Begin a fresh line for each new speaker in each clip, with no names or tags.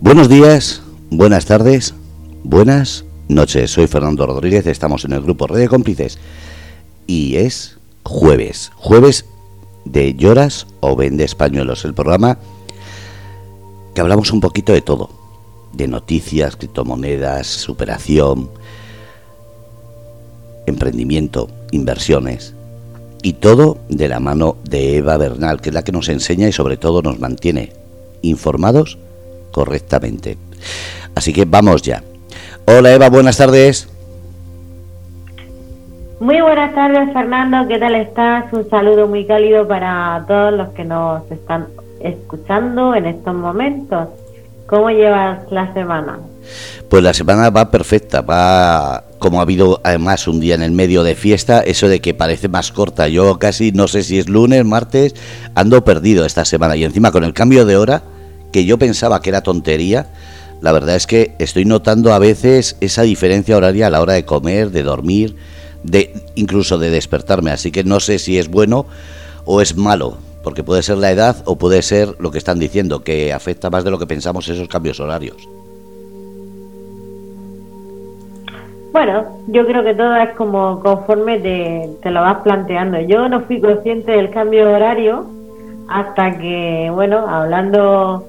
Buenos días, buenas tardes, buenas noches. Soy Fernando Rodríguez, estamos en el grupo Red de Cómplices y es jueves, jueves de Lloras o Vende Españolos, el programa que hablamos un poquito de todo, de noticias, criptomonedas, superación, emprendimiento, inversiones y todo de la mano de Eva Bernal, que es la que nos enseña y sobre todo nos mantiene informados correctamente. Así que vamos ya. Hola Eva, buenas tardes.
Muy buenas tardes Fernando, ¿qué tal estás? Un saludo muy cálido para todos los que nos están escuchando en estos momentos. ¿Cómo llevas la semana?
Pues la semana va perfecta, va como ha habido además un día en el medio de fiesta, eso de que parece más corta. Yo casi no sé si es lunes, martes, ando perdido esta semana y encima con el cambio de hora, que yo pensaba que era tontería, la verdad es que estoy notando a veces esa diferencia horaria a la hora de comer, de dormir, de incluso de despertarme, así que no sé si es bueno o es malo, porque puede ser la edad o puede ser lo que están diciendo, que afecta más de lo que pensamos esos cambios horarios.
Bueno, yo creo que todo es como conforme te, lo vas planteando. Yo no fui consciente del cambio de horario hasta que, bueno, hablando,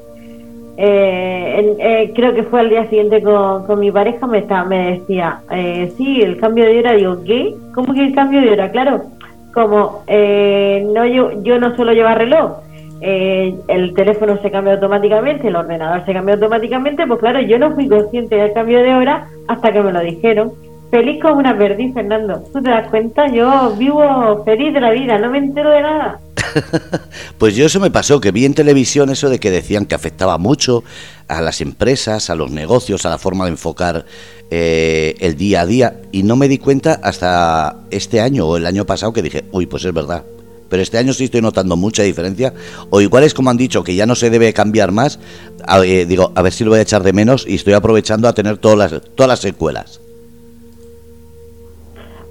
eh, eh, creo que fue al día siguiente con, mi pareja, me, estaba, me decía, eh, sí, el cambio de hora. Digo, ¿qué? ¿Cómo que el cambio de hora? Claro, como eh, no yo, yo no suelo llevar reloj eh, el teléfono se cambia automáticamente, el ordenador se cambia automáticamente, pues claro, yo no fui consciente del cambio de hora hasta que me lo dijeron. Feliz como una perdiz, Fernando. ¿Tú te das cuenta? Yo vivo feliz de la vida, no me entero de nada.
pues yo eso me pasó, que vi en televisión eso de que decían que afectaba mucho a las empresas, a los negocios, a la forma de enfocar eh, el día a día, y no me di cuenta hasta este año o el año pasado que dije, uy, pues es verdad, pero este año sí estoy notando mucha diferencia. O igual es como han dicho, que ya no se debe cambiar más. Eh, digo, a ver si lo voy a echar de menos y estoy aprovechando a tener todas las, todas las secuelas.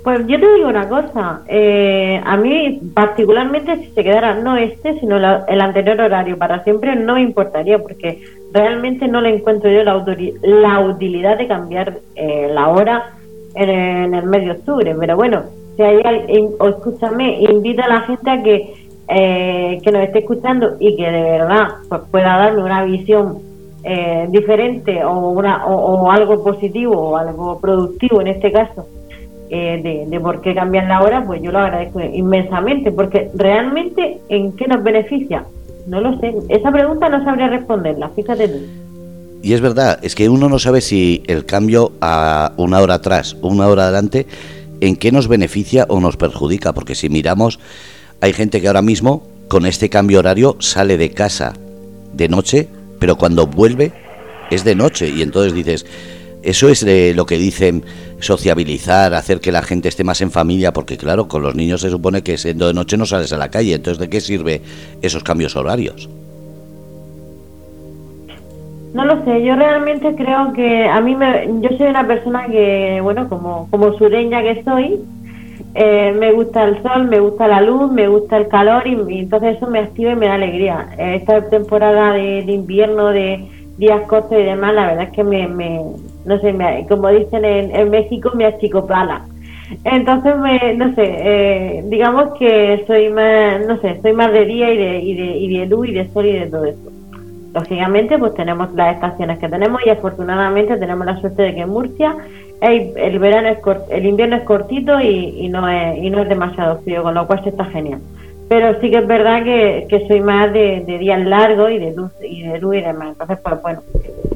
Pues yo te digo una cosa, eh, a mí particularmente si se quedara no este, sino el anterior horario para siempre no me importaría porque realmente no le encuentro yo la, la utilidad de cambiar eh, la hora en, en el mes de octubre, pero bueno, si hay o escúchame, invita a la gente a que, eh, que nos esté escuchando y que de verdad pues, pueda darme una visión eh, diferente o, una, o, algo positivo o algo productivo en este caso eh, de, por qué cambian la hora, pues yo lo agradezco inmensamente, porque realmente en qué nos beneficia, no lo sé. Esa pregunta no sabría responderla, fíjate tú.
Y es verdad, es que uno no sabe si el cambio a una hora atrás, una hora adelante, en qué nos beneficia o nos perjudica, porque si miramos, hay gente que ahora mismo con este cambio horario sale de casa de noche, pero cuando vuelve es de noche y entonces dices, eso es lo que dicen sociabilizar, hacer que la gente esté más en familia, porque claro, con los niños se supone que siendo de noche no sales a la calle, entonces ¿de qué sirve esos cambios horarios?
No lo sé, yo realmente creo que a mí me, yo soy una persona que, bueno, como, como sureña que soy, eh, me gusta el sol, me gusta la luz, me gusta el calor y, entonces eso me activa y me da alegría. Esta temporada de, invierno, de días cortos y demás, la verdad es que me, me no sé, me, como dicen en, en México, me achicopala. Entonces, me, no sé, eh, digamos que soy más, no sé, soy más de día y de, y de, y de luz y de sol y de todo eso lógicamente pues tenemos las estaciones que tenemos y afortunadamente tenemos la suerte de que en Murcia el, verano es el invierno es cortito y, no es y no es demasiado frío con lo cual se está genial pero sí que es verdad que, soy más de, días largos y de luz y de luz y demás entonces pues bueno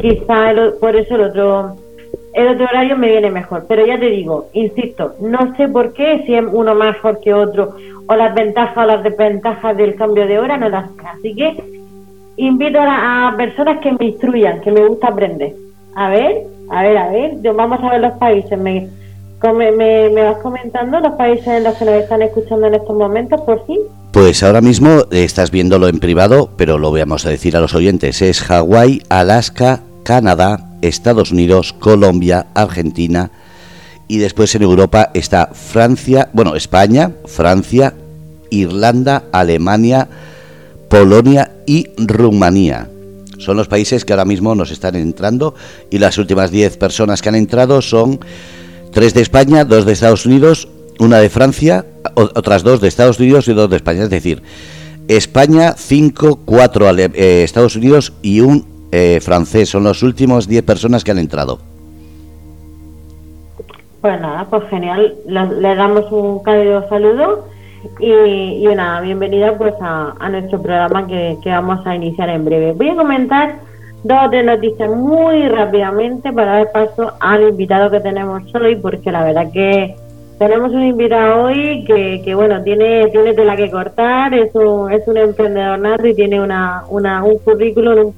quizá por eso el otro el otro horario me viene mejor pero ya te digo insisto no sé por qué si es uno mejor que otro o las ventajas o las desventajas del cambio de hora no las sé así que invito a, personas que me instruyan, que me gusta aprender. A ver, a ver, a ver, vamos a ver los países. Me, me, vas comentando los países en los que nos están escuchando en estos momentos, por fin.
Pues ahora mismo estás viéndolo en privado, pero lo vamos a decir a los oyentes. Es Hawái, Alaska, Canadá, Estados Unidos, Colombia, Argentina y después en Europa está Francia, bueno, España, Francia, Irlanda, Alemania, Polonia y Rumanía. Son los países que ahora mismo nos están entrando y las últimas 10 personas que han entrado son tres de España, dos de Estados Unidos, una de Francia, otras dos de Estados Unidos y dos de España. Es decir, España, cinco, cuatro eh, Estados Unidos y un eh, francés. Son los últimos 10 personas que han entrado.
Pues nada, pues genial. Le, damos un cálido saludo y, una bienvenida pues a, nuestro programa que, vamos a iniciar en breve. Voy a comentar dos de noticias muy rápidamente para dar paso al invitado que tenemos hoy, porque la verdad que tenemos un invitado hoy que, que bueno, tiene, tiene tela que cortar, es un, es un emprendedor nato y tiene una, una, un currículum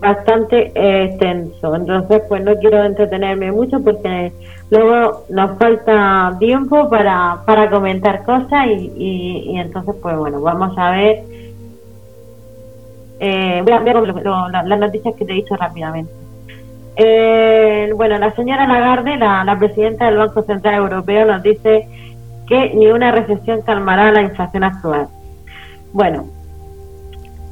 bastante extenso. Entonces, pues no quiero entretenerme mucho porque luego nos falta tiempo para, para comentar cosas y, y, entonces, pues bueno, vamos a ver. Eh, voy a ver las noticias que te he dicho rápidamente. Eh, bueno, la señora Lagarde, la, presidenta del Banco Central Europeo, nos dice que ni una recesión calmará la inflación actual. Bueno,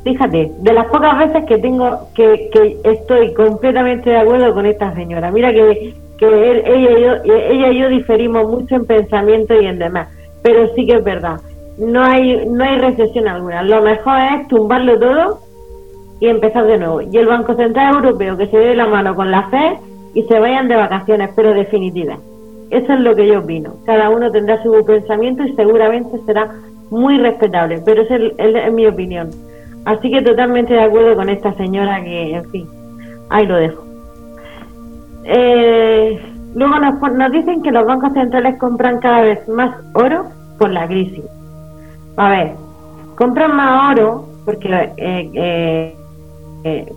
fíjate, de las pocas veces que tengo que, que estoy completamente de acuerdo con esta señora. Mira que, que ella, y yo, ella y yo diferimos mucho en pensamiento y en demás, pero sí que es verdad. No hay, no hay recesión alguna. Lo mejor es tumbarlo todo y empezar de nuevo. Y el Banco Central Europeo que se dé la mano con la fe y se vayan de vacaciones, pero definitivas. Eso es lo que yo opino. Cada uno tendrá su pensamiento y seguramente será muy respetable, pero esa es mi opinión. Así que totalmente de acuerdo con esta señora que, en fin, ahí lo dejo. Eh, luego nos, nos dicen que los bancos centrales compran cada vez más oro por la crisis. A ver, compran más oro porque eh, eh,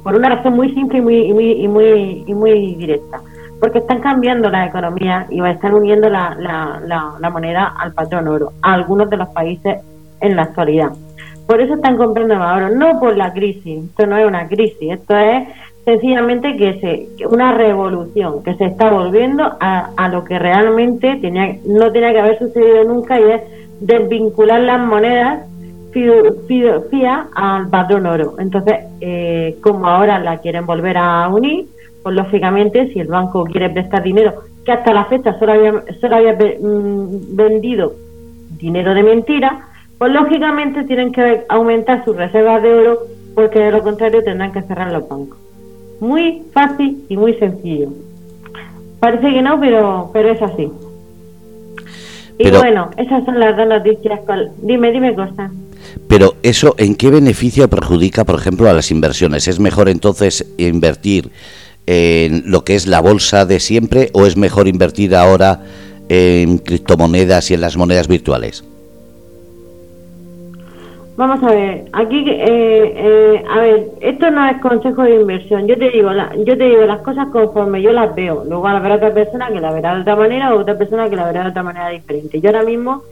por una razón muy simple y muy, y muy, y muy, y muy directa. Porque están cambiando la economía y están uniendo la, la, la moneda al patrón oro a algunos de los países en la actualidad. Por eso están comprando más oro, no por la crisis, esto no es una crisis, esto es sencillamente que se una revolución que se está volviendo a, a lo que realmente tenía no tenía que haber sucedido nunca y es desvincular las monedas fía al patrón oro. Entonces, eh, como ahora la quieren volver a unir, pues lógicamente si el banco quiere prestar dinero, que hasta la fecha solo había, solo había mm, vendido dinero de mentira, pues lógicamente tienen que aumentar sus reservas de oro porque de lo contrario tendrán que cerrar los bancos. Muy fácil y muy sencillo. Parece que no, pero, pero es así. Y bueno, esas son las dos noticias. Dime, dime cosas.
Pero eso, ¿en qué beneficio perjudica, por ejemplo, a las inversiones? ¿Es mejor entonces invertir en lo que es la bolsa de siempre o es mejor invertir ahora en criptomonedas y en las monedas virtuales?
Vamos a ver, aquí, eh, eh, a ver, esto no es consejo de inversión. Yo te digo, yo te digo las cosas conforme yo las veo. Luego habrá otra persona que la verá de otra manera o otra persona que la verá de otra manera diferente. Yo ahora mismo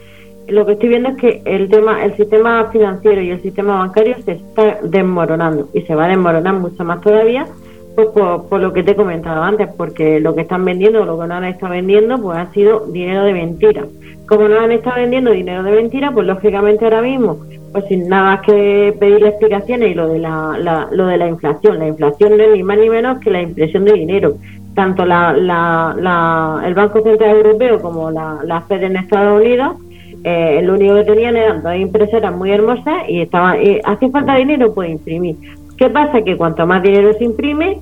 lo que estoy viendo es que el tema, el sistema financiero y el sistema bancario se está desmoronando y se va a desmoronar mucho más todavía, pues por, lo que te he comentado antes, porque lo que están vendiendo, lo que no han estado vendiendo, pues ha sido dinero de mentira. Como no han estado vendiendo dinero de mentira, pues lógicamente ahora mismo pues sin nada más que pedirle explicaciones y lo de la, lo de la inflación. La inflación no es ni más ni menos que la impresión de dinero. Tanto la, la, el Banco Central Europeo como la, la Fed en Estados Unidos, eh, lo único que tenían eran dos impresoras muy hermosas y estaba y hace falta dinero, pues imprimir. ¿Qué pasa? Que cuanto más dinero se imprime,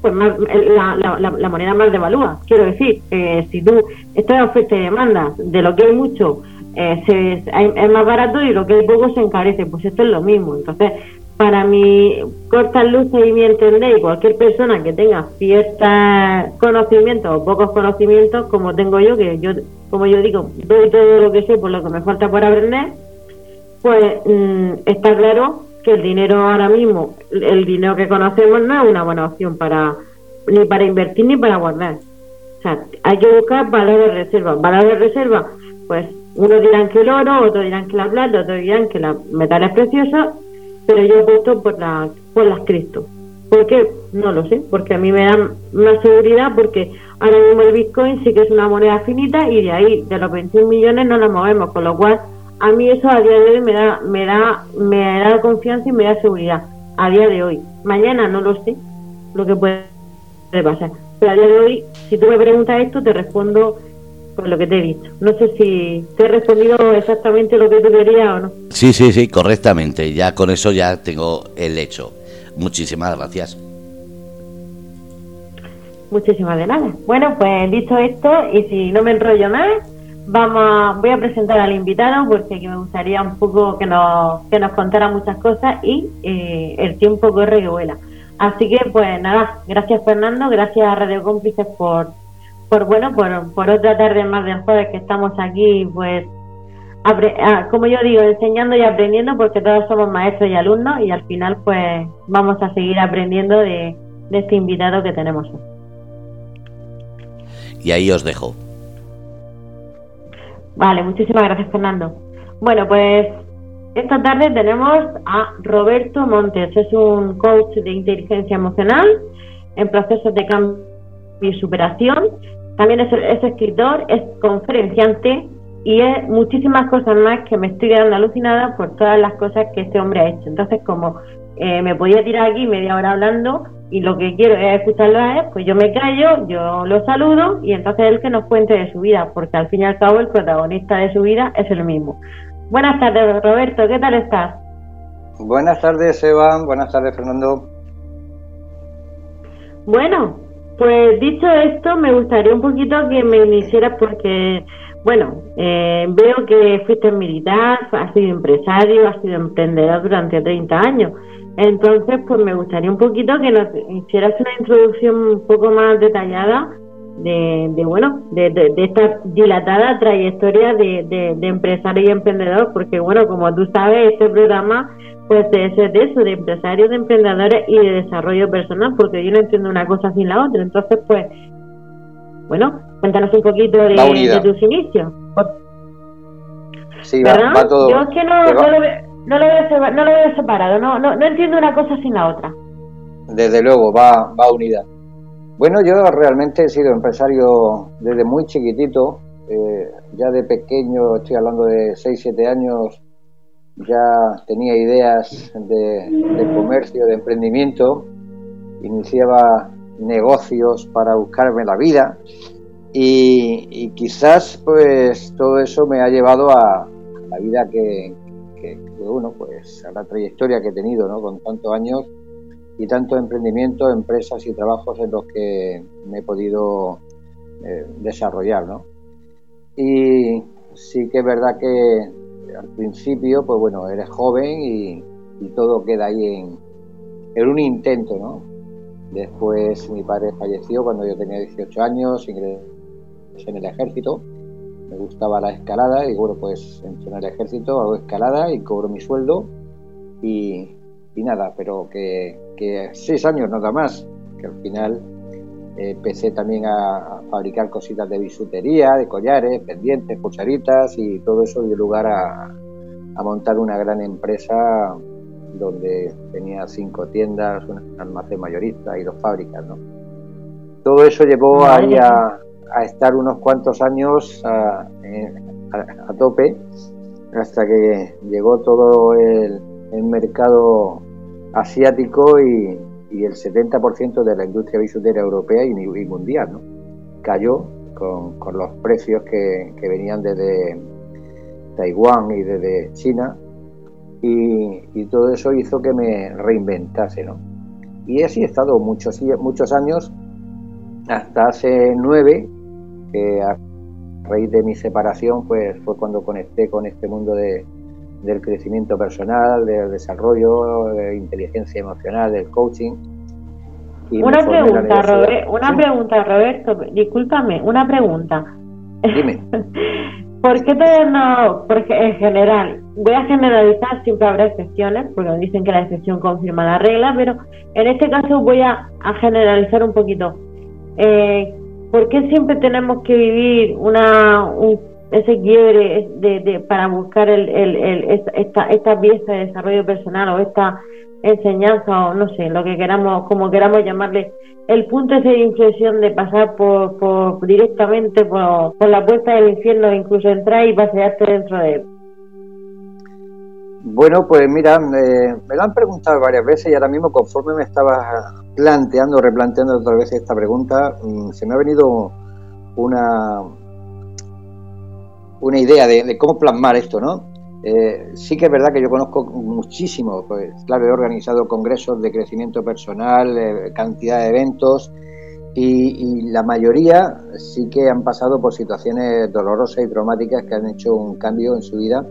pues más, la, la, la, moneda más devalúa. Quiero decir, eh, si tú, esto es oferta y demanda, de lo que hay mucho eh, es más barato y lo que hay poco se encarece. Pues esto es lo mismo. Entonces, para mi corta luces y mi entender, y cualquier persona que tenga ciertos conocimientos o pocos conocimientos, como tengo yo, que yo, como yo digo, doy todo lo que sé por lo que me falta por aprender, pues mm, está claro que el dinero ahora mismo, el dinero que conocemos no es una buena opción para ni para invertir ni para guardar. O sea, hay que buscar valores de reserva. Valores de reserva, pues unos dirán que el oro, otros dirán que la plata, otros dirán que la metales preciosos, pero yo apuesto por, la, por las cripto. ¿Por qué? No lo sé, porque a mí me dan más seguridad, porque ahora mismo el Bitcoin sí que es una moneda finita y de ahí, de los 21 millones, no la movemos, con lo cual a mí eso a día de hoy me da, me da, me da confianza y me da seguridad. a día de hoy. Mañana no lo sé lo que puede pasar. Pero a día de hoy, si tú me preguntas esto, te respondo por lo que te he dicho. No sé si te he respondido exactamente lo que tú querías o no.
Sí, sí, sí, correctamente. Ya con eso ya tengo el hecho. Muchísimas gracias.
Muchísimas de nada. Bueno, pues dicho esto, y si no me enrollo más, vamos voy a presentar al invitado porque me gustaría un poco que nos, que nos contara muchas cosas y eh, el tiempo corre que vuela. Así que, pues nada, gracias Fernando, gracias a Radio Cómplices por, por bueno, por, por otra tarde más del jueves que estamos aquí, pues, ah, como yo digo, enseñando y aprendiendo, porque todos somos maestros y alumnos, y al final, pues, vamos a seguir aprendiendo de, de este invitado que tenemos.
Y ahí os dejo.
Vale, muchísimas gracias, Fernando. Bueno, pues esta tarde tenemos a Roberto Montes, es un coach de inteligencia emocional en procesos de cambio y superación. También es, escritor, es conferenciante y es muchísimas cosas más que me estoy quedando alucinada por todas las cosas que este hombre ha hecho. Entonces, como eh, me podía tirar aquí media hora hablando y lo que quiero es escucharlo a él, pues yo me callo, yo lo saludo y entonces él que nos cuente de su vida, porque al fin y al cabo el protagonista de su vida es el mismo. Buenas tardes, Roberto, ¿qué tal estás?
Buenas tardes, Eva. Buenas tardes, Fernando.
Bueno, pues dicho esto, me gustaría un poquito que me iniciaras porque, bueno, eh, veo que fuiste militar, has sido empresario, has sido emprendedor durante 30 años. Entonces, pues me gustaría un poquito que nos hicieras una introducción un poco más detallada de, bueno, de, esta dilatada trayectoria de, empresario y emprendedor, porque bueno, como tú sabes, este programa pues es de eso, de empresarios, de emprendedores y de desarrollo personal, porque yo no entiendo una cosa sin la otra. Entonces, pues, bueno, cuéntanos un poquito de, tus inicios.
Sí, va, todo.
Yo es que no, lo, veo, no, lo veo, no lo veo separado, no, no, no entiendo una cosa sin la otra.
Desde luego, va, va unida. Bueno, yo realmente he sido empresario desde muy chiquitito, eh, ya de pequeño, estoy hablando de 6, 7 años, ya tenía ideas de, comercio, de emprendimiento, iniciaba negocios para buscarme la vida y, quizás pues todo eso me ha llevado a la vida que, que, bueno, pues a la trayectoria que he tenido, ¿no? Con tantos años y tanto emprendimiento, empresas y trabajos en los que me he podido eh, desarrollar, ¿no? Y sí que es verdad que al principio, pues bueno, eres joven y, todo queda ahí en, un intento, ¿no? Después mi padre falleció cuando yo tenía 18 años, ingresé en el ejército, me gustaba la escalada y bueno, pues entré en el ejército, hago escalada y cobro mi sueldo y, y nada, pero que, que seis años nada más, que al final empecé también a, fabricar cositas de bisutería, de collares, pendientes, cucharitas y todo eso dio lugar a, a montar una gran empresa donde tenía cinco tiendas, un almacén mayorista y dos fábricas. ¿no? Todo eso llevó ahí a, a, estar unos cuantos años a, a, tope hasta que llegó todo el, el mercado asiático y, el 70% de la industria bisutera europea y, mundial, ¿no? Cayó con, los precios que, venían desde Taiwán y desde China y, todo eso hizo que me reinventase, ¿no? Y así he estado muchos, muchos años, hasta hace nueve, que a raíz de mi separación pues fue cuando conecté con este mundo de, del crecimiento personal, del desarrollo, de inteligencia emocional, del coaching.
una pregunta, Robert, una pregunta, Roberto, discúlpame, una pregunta.
Dime.
¿Por qué no? Porque en general, voy a generalizar, siempre habrá excepciones, porque dicen que la excepción confirma la regla, pero en este caso voy a, generalizar un poquito. Eh, ¿Por qué siempre tenemos que vivir una, un ese quiebre de, para buscar el, el, esta, esta pieza de desarrollo personal o esta enseñanza o no sé, lo que queramos, como queramos llamarle, el punto ese de inflexión de pasar por, por directamente por, la puerta del infierno, incluso entrar y pasearte dentro de él.
Bueno, pues mira, me lo han preguntado varias veces y ahora mismo conforme me estaba planteando, replanteando otra vez esta pregunta, mm, se me ha venido una, una idea de, cómo plasmar esto, ¿no? Eh, sí que es verdad que yo conozco muchísimo, pues claro, he organizado congresos de crecimiento personal, eh, cantidad de eventos y, la mayoría sí que han pasado por situaciones dolorosas y traumáticas que han hecho un cambio en su vida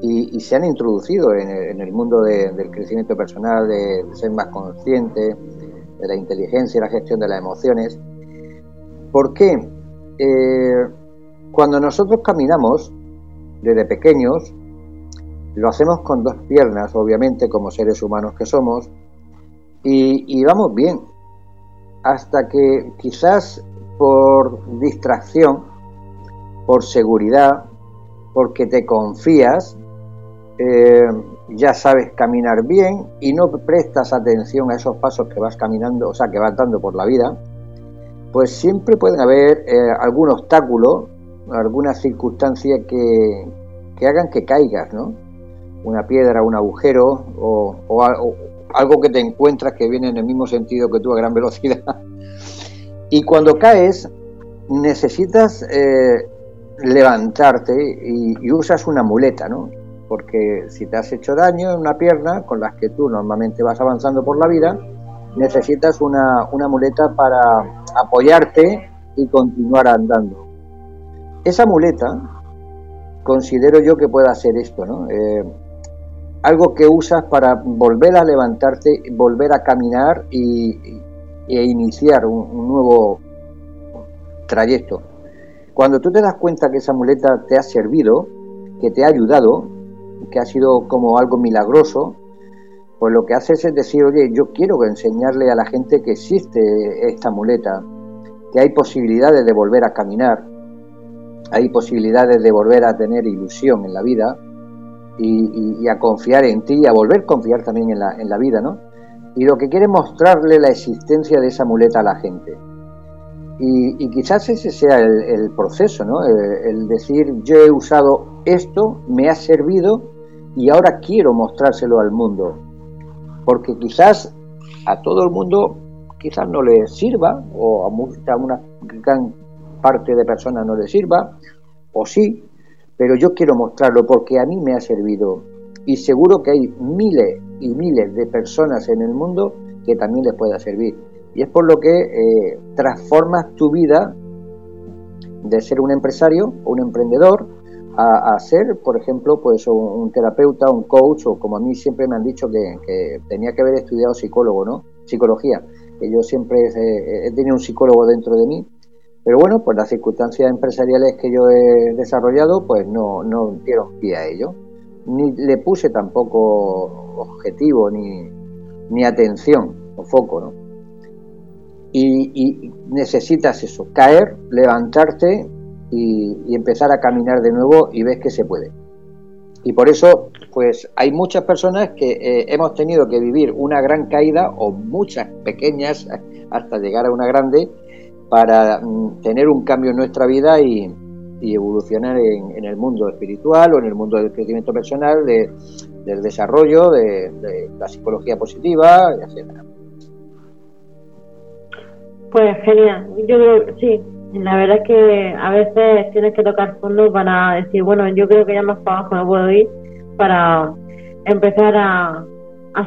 y, se han introducido en el, mundo del crecimiento personal, de, ser más consciente, de la inteligencia y la gestión de las emociones. ¿Por qué? Eh, cuando nosotros caminamos desde pequeños, lo hacemos con dos piernas, obviamente, como seres humanos que somos, y, vamos bien, hasta que quizás por distracción, por seguridad, porque te confías, eh, ya sabes caminar bien y no prestas atención a esos pasos que vas caminando, o sea, que vas dando por la vida, pues siempre pueden haber eh, algún obstáculo, alguna circunstancia que, que, hagan que caigas, ¿no? Una piedra, un agujero o, algo que te encuentras que viene en el mismo sentido que tú a gran velocidad. Y cuando caes, necesitas eh, levantarte y, y, usas una muleta, ¿no? Porque si te has hecho daño en una pierna, con las que tú normalmente vas avanzando por la vida, necesitas una, una muleta para apoyarte y continuar andando. Esa muleta considero yo que puede hacer esto, ¿no? Eh, algo que usas para volver a levantarte, volver a caminar y, e iniciar un, nuevo trayecto. Cuando tú te das cuenta que esa muleta te ha servido, que te ha ayudado, que ha sido como algo milagroso, pues lo que haces es decir, oye, yo quiero enseñarle a la gente que existe esta muleta, que hay posibilidades de volver a caminar, hay posibilidades de volver a tener ilusión en la vida y, a confiar en ti y a volver a confiar también en la, en la vida, ¿no? Y lo que quiere mostrarle la existencia de esa muleta a la gente. Y, quizás ese sea el, proceso, ¿no? el, decir, yo he usado esto, me ha servido y ahora quiero mostrárselo al mundo porque quizás a todo el mundo quizás no le sirva, o a, una gran parte de personas no le sirva, o sí, pero yo quiero mostrarlo porque a mí me ha servido. Y seguro que hay miles y miles de personas en el mundo que también les pueda servir. Y es por lo que eh, transformas tu vida de ser un empresario o un emprendedor a, ser, por ejemplo, pues un, terapeuta, un coach, o como a mí siempre me han dicho que, tenía que haber estudiado psicólogo, ¿no? Psicología, que yo siempre he, tenido un psicólogo dentro de mí, pero bueno, pues las circunstancias empresariales que yo he desarrollado, pues no, no dieron pie a ello. Ni le puse tampoco objetivo ni, ni atención o foco, ¿no? Y, necesitas eso, caer, levantarte y, empezar a caminar de nuevo y ves que se puede. Y por eso, pues hay muchas personas que eh, hemos tenido que vivir una gran caída o muchas pequeñas hasta llegar a una grande para mm, tener un cambio en nuestra vida y, evolucionar en, el mundo espiritual o en el mundo del crecimiento personal, del desarrollo, de, la psicología positiva, etc.
Pues genial, yo creo sí, la verdad es que a veces tienes que tocar fondo para decir, bueno, yo creo que ya más para abajo no puedo ir para empezar a,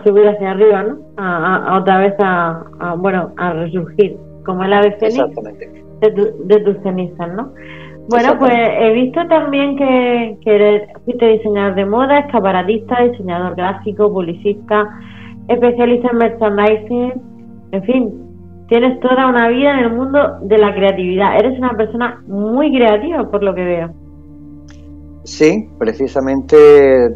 subir hacia arriba, ¿no? A, otra vez bueno, a resurgir, como el ave fénix de, tu, de tus cenizas, ¿no? Bueno, pues he visto también que, que eres, fuiste diseñador de moda, escaparatista, diseñador gráfico, publicista, especialista en merchandising, en fin, tienes toda una vida en el mundo de la creatividad. Eres una persona muy creativa, por lo que veo.
Sí, precisamente,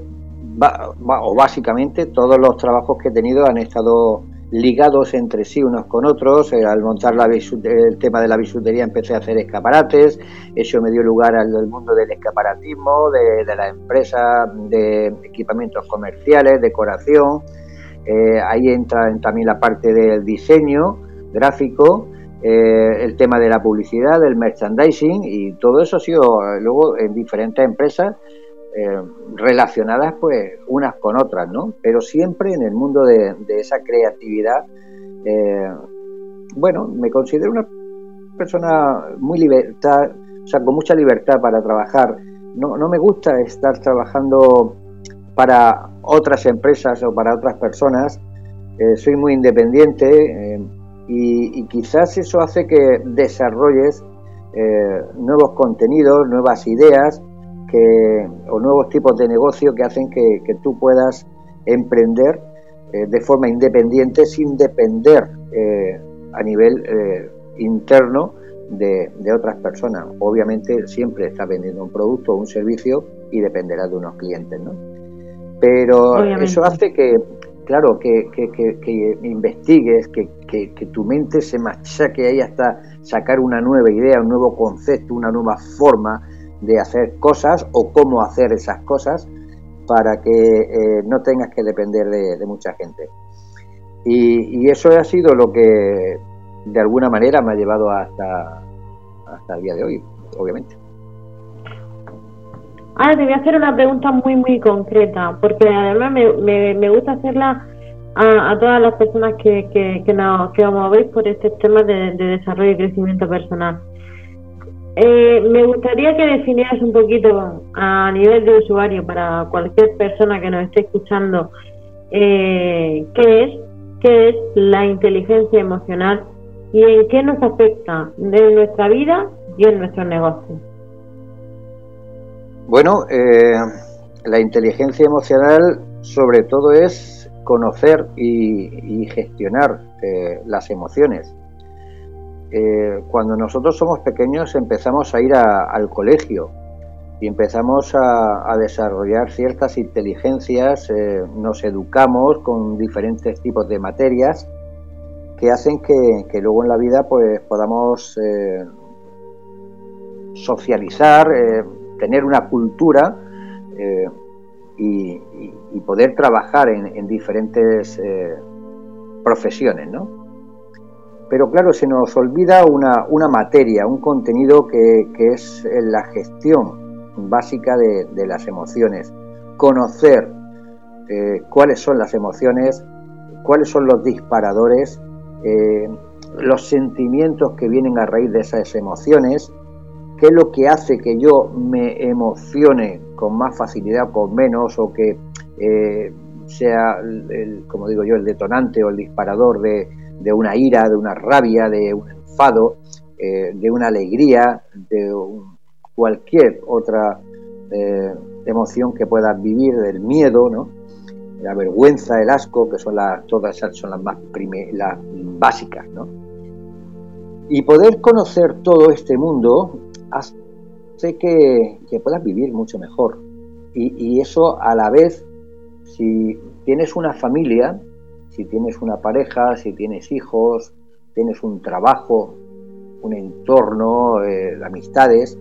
o básicamente, todos los trabajos que he tenido han estado ligados entre sí unos con otros. Eh, al montar la el tema de la bisutería empecé a hacer escaparates. Eso me dio lugar al, mundo del escaparatismo, de, de la empresa de equipamientos comerciales, decoración. Eh, ahí entra también la parte del diseño gráfico, eh, el tema de la publicidad, del merchandising y todo eso ha sido luego en diferentes empresas eh, relacionadas pues unas con otras, ¿no? Pero siempre en el mundo de, esa creatividad, eh, bueno, me considero una persona muy libertad, o sea, con mucha libertad para trabajar. No, no me gusta estar trabajando para otras empresas o para otras personas. Eh, soy muy independiente y, y, quizás eso hace que desarrolles nuevos contenidos, nuevas ideas que, o nuevos tipos de negocio que hacen que, tú puedas emprender eh, de forma independiente sin depender eh, a nivel eh, interno de, otras personas. Obviamente siempre estás vendiendo un producto o un servicio y dependerás de unos clientes, ¿no? Pero eso hace que, claro, que, que, investigues, que, que, tu mente se machaque ahí hasta sacar una nueva idea, un nuevo concepto, una nueva forma de hacer cosas o cómo hacer esas cosas para que eh, no tengas que depender de, mucha gente. Y, eso ha sido lo que de alguna manera me ha llevado hasta, hasta el día de hoy, obviamente.
Ahora te voy a hacer una pregunta muy, muy concreta, porque además me, me, gusta hacerla a, todas las personas que, que, que, nos, que por este tema de desarrollo y crecimiento personal. Eh, me gustaría que definieras un poquito a nivel de usuario para cualquier persona que nos esté escuchando eh, qué es qué es la inteligencia emocional y en qué nos afecta en nuestra vida y en nuestro negocio.
Bueno, eh, la inteligencia emocional sobre todo es conocer y, gestionar las emociones eh, cuando nosotros somos pequeños empezamos a ir al colegio y empezamos a, desarrollar ciertas inteligencias, eh, nos educamos con diferentes tipos de materias que hacen que, luego en la vida pues podamos eh, socializar, tener una cultura y, poder trabajar en, en diferentes profesiones, ¿no? Pero claro, se nos olvida una, una materia, un contenido que, que, es la gestión básica de, las emociones. Conocer eh, cuáles son las emociones, cuáles son los disparadores, eh, los sentimientos que vienen a raíz de esas emociones, qué es lo que hace que yo me emocione con más facilidad con menos, o que eh, sea, el, como digo yo, el detonante o el disparador de, de una ira, de una rabia, de un enfado, eh, de una alegría, de cualquier otra eh, emoción que puedas vivir, del miedo, ¿no? la vergüenza, el asco, que son las, todas esas son las más básicas, ¿no? Y poder conocer todo este mundo hace que, puedas vivir mucho mejor. Y, eso a la vez, si tienes una familia, si tienes una pareja, si tienes hijos, tienes un trabajo, un entorno, eh, amistades,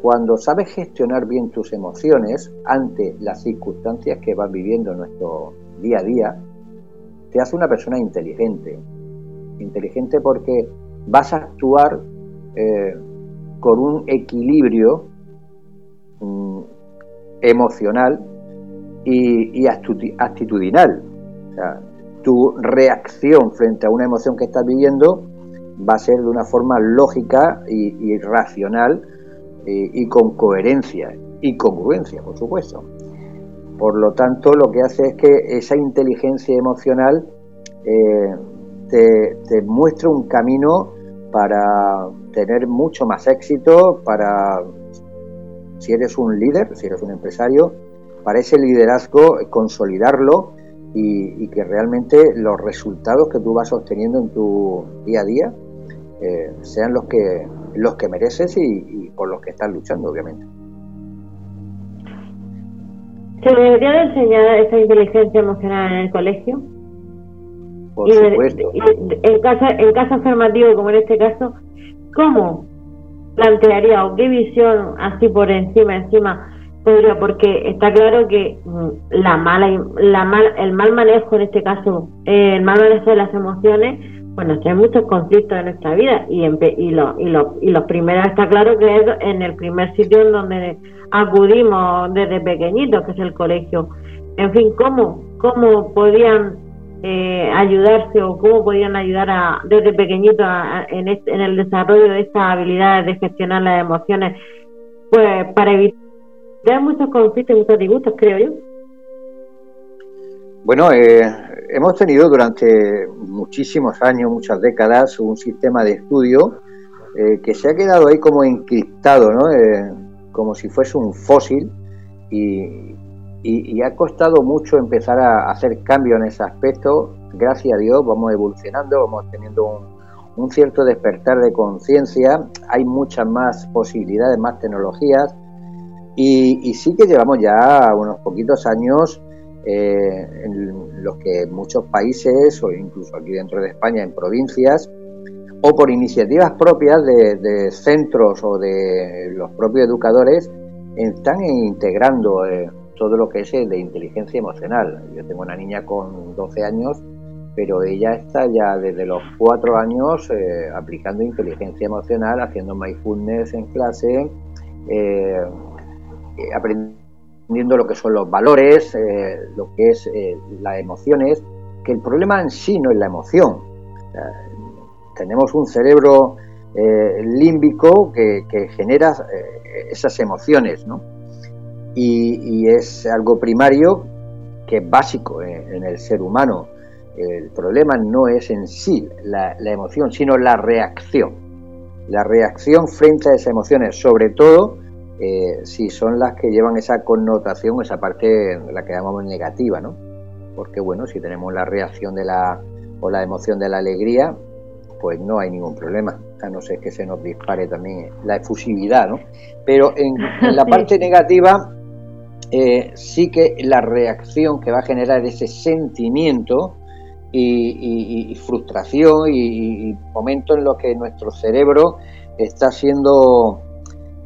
cuando sabes gestionar bien tus emociones ante las circunstancias que vas viviendo en nuestro día a día, te hace una persona inteligente. Inteligente porque vas a actuar eh, con un equilibrio mm, emocional y, actitudinal. O sea, tu reacción frente a una emoción que estás viviendo va a ser de una forma lógica y, racional y, con coherencia y congruencia, por supuesto. Por lo tanto, lo que hace es que esa inteligencia emocional eh, te, te muestra un camino para tener mucho más éxito, para, si eres un líder, si eres un empresario, para ese liderazgo consolidarlo y, que realmente los resultados que tú vas obteniendo en tu día a día eh, sean los que los que mereces y, por los que estás luchando, obviamente.
¿Se debería de enseñar esa inteligencia emocional en el colegio?
Por supuesto.
en, caso, en caso afirmativo, como en este caso, ¿cómo plantearía o qué visión así por encima, encima pero porque está claro que mm, la mala, la mal, el mal manejo en este caso, eh, el mal manejo de las emociones bueno, hay muchos conflictos en nuestra vida y, y, lo, y, lo, y los primeros está claro que es en el primer sitio en donde acudimos desde pequeñitos, que es el colegio. En fin, ¿cómo, cómo podían eh, ayudarse o cómo podían ayudar a, desde pequeñitos en, en el desarrollo de estas habilidades de gestionar las emociones? Pues para evitar muchos conflictos y muchos disgustos, creo yo.
Bueno, eh, hemos tenido durante muchísimos años, muchas décadas, un sistema de estudio eh, que se ha quedado ahí como encriptado, ¿no? Eh, como si fuese un fósil y, ha costado mucho empezar a hacer cambios en ese aspecto. Gracias a Dios vamos evolucionando, vamos teniendo un, cierto despertar de conciencia, hay muchas más posibilidades, más tecnologías y, sí que llevamos ya unos poquitos años eh, en los que muchos países, o incluso aquí dentro de España, en provincias, o por iniciativas propias de, centros o de los propios educadores, están integrando eh, todo lo que es de inteligencia emocional. Yo tengo una niña con 12 años, pero ella está ya desde los 4 años eh, aplicando inteligencia emocional, haciendo mindfulness en clase, aprendiendo viendo lo que son los valores, eh, lo que es eh, las emociones, que el problema en sí no es la emoción. tenemos un cerebro eh, límbico que, genera esas emociones, ¿no? Y, es algo primario que es básico en, el ser humano. El problema no es en sí la emoción, sino la reacción. La reacción frente a esas emociones, sobre todo eh, si son las que llevan esa connotación, esa parte, la que llamamos negativa, ¿no? Porque bueno, si tenemos la reacción de la o la emoción de la alegría, pues no hay ningún problema, a no ser que se nos dispare también la efusividad, ¿no? Pero en, la parte negativa, eh, sí que la reacción que va a generar ese sentimiento y, frustración y, y, momento en los que nuestro cerebro está siendo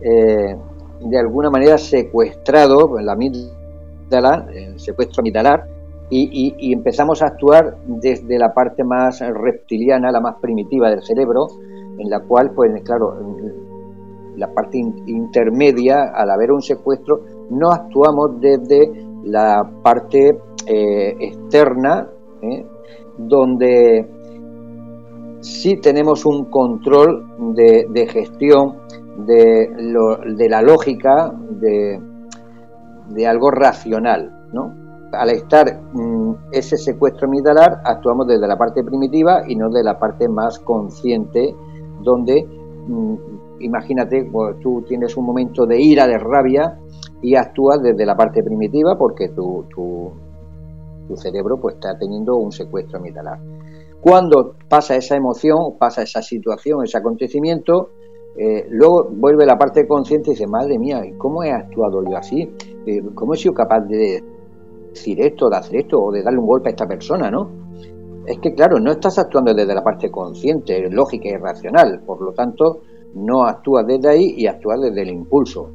eh, de alguna manera secuestrado en la amígdala, el secuestro amigdalar, y, empezamos a actuar desde la parte más reptiliana, la más primitiva del cerebro, en la cual, pues claro, la parte intermedia, al haber un secuestro, no actuamos desde la parte eh, externa, ¿eh? donde sí tenemos un control de gestión de, la lógica de, algo racional, ¿no? Al estar mm, ese secuestro amigdalar, actuamos desde la parte primitiva y no de la parte más consciente, donde, mm, imagínate, pues, tú tienes un momento de ira, de rabia, y actúas desde la parte primitiva porque tu cerebro pues, está teniendo un secuestro amigdalar. Cuando pasa esa emoción, pasa esa situación, ese acontecimiento, eh, luego vuelve la parte consciente y dice, madre mía, ¿cómo he actuado yo así? Eh, ¿Cómo he sido capaz de decir esto, de hacer esto o de darle un golpe a esta persona, no? Es que, claro, no estás actuando desde la parte consciente, lógica y racional, por lo tanto, no actúas desde ahí y actúas desde el impulso.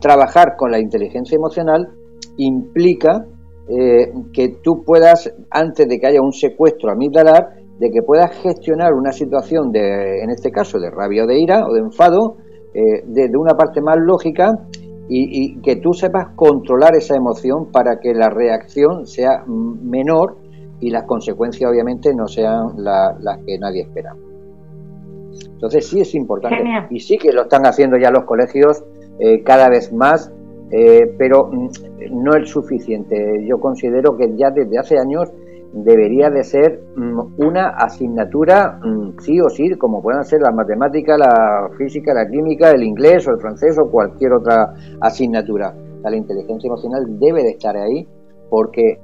Trabajar con la inteligencia emocional implica eh, que tú puedas, antes de que haya un secuestro amigdalar, de que puedas gestionar una situación de, en este caso, de rabia o de ira o de enfado, eh, desde una parte más lógica y, que tú sepas controlar esa emoción para que la reacción sea menor y las consecuencias obviamente no sean las que nadie espera. Entonces sí es importante y sí que lo están haciendo ya los colegios eh, cada vez más, eh, pero mm, no es suficiente. Yo considero que ya desde hace años debería de ser mm, una asignatura mm, sí o sí, como puedan ser la matemática, la física, la química, el inglés o el francés o cualquier otra asignatura. La inteligencia emocional debe de estar ahí porque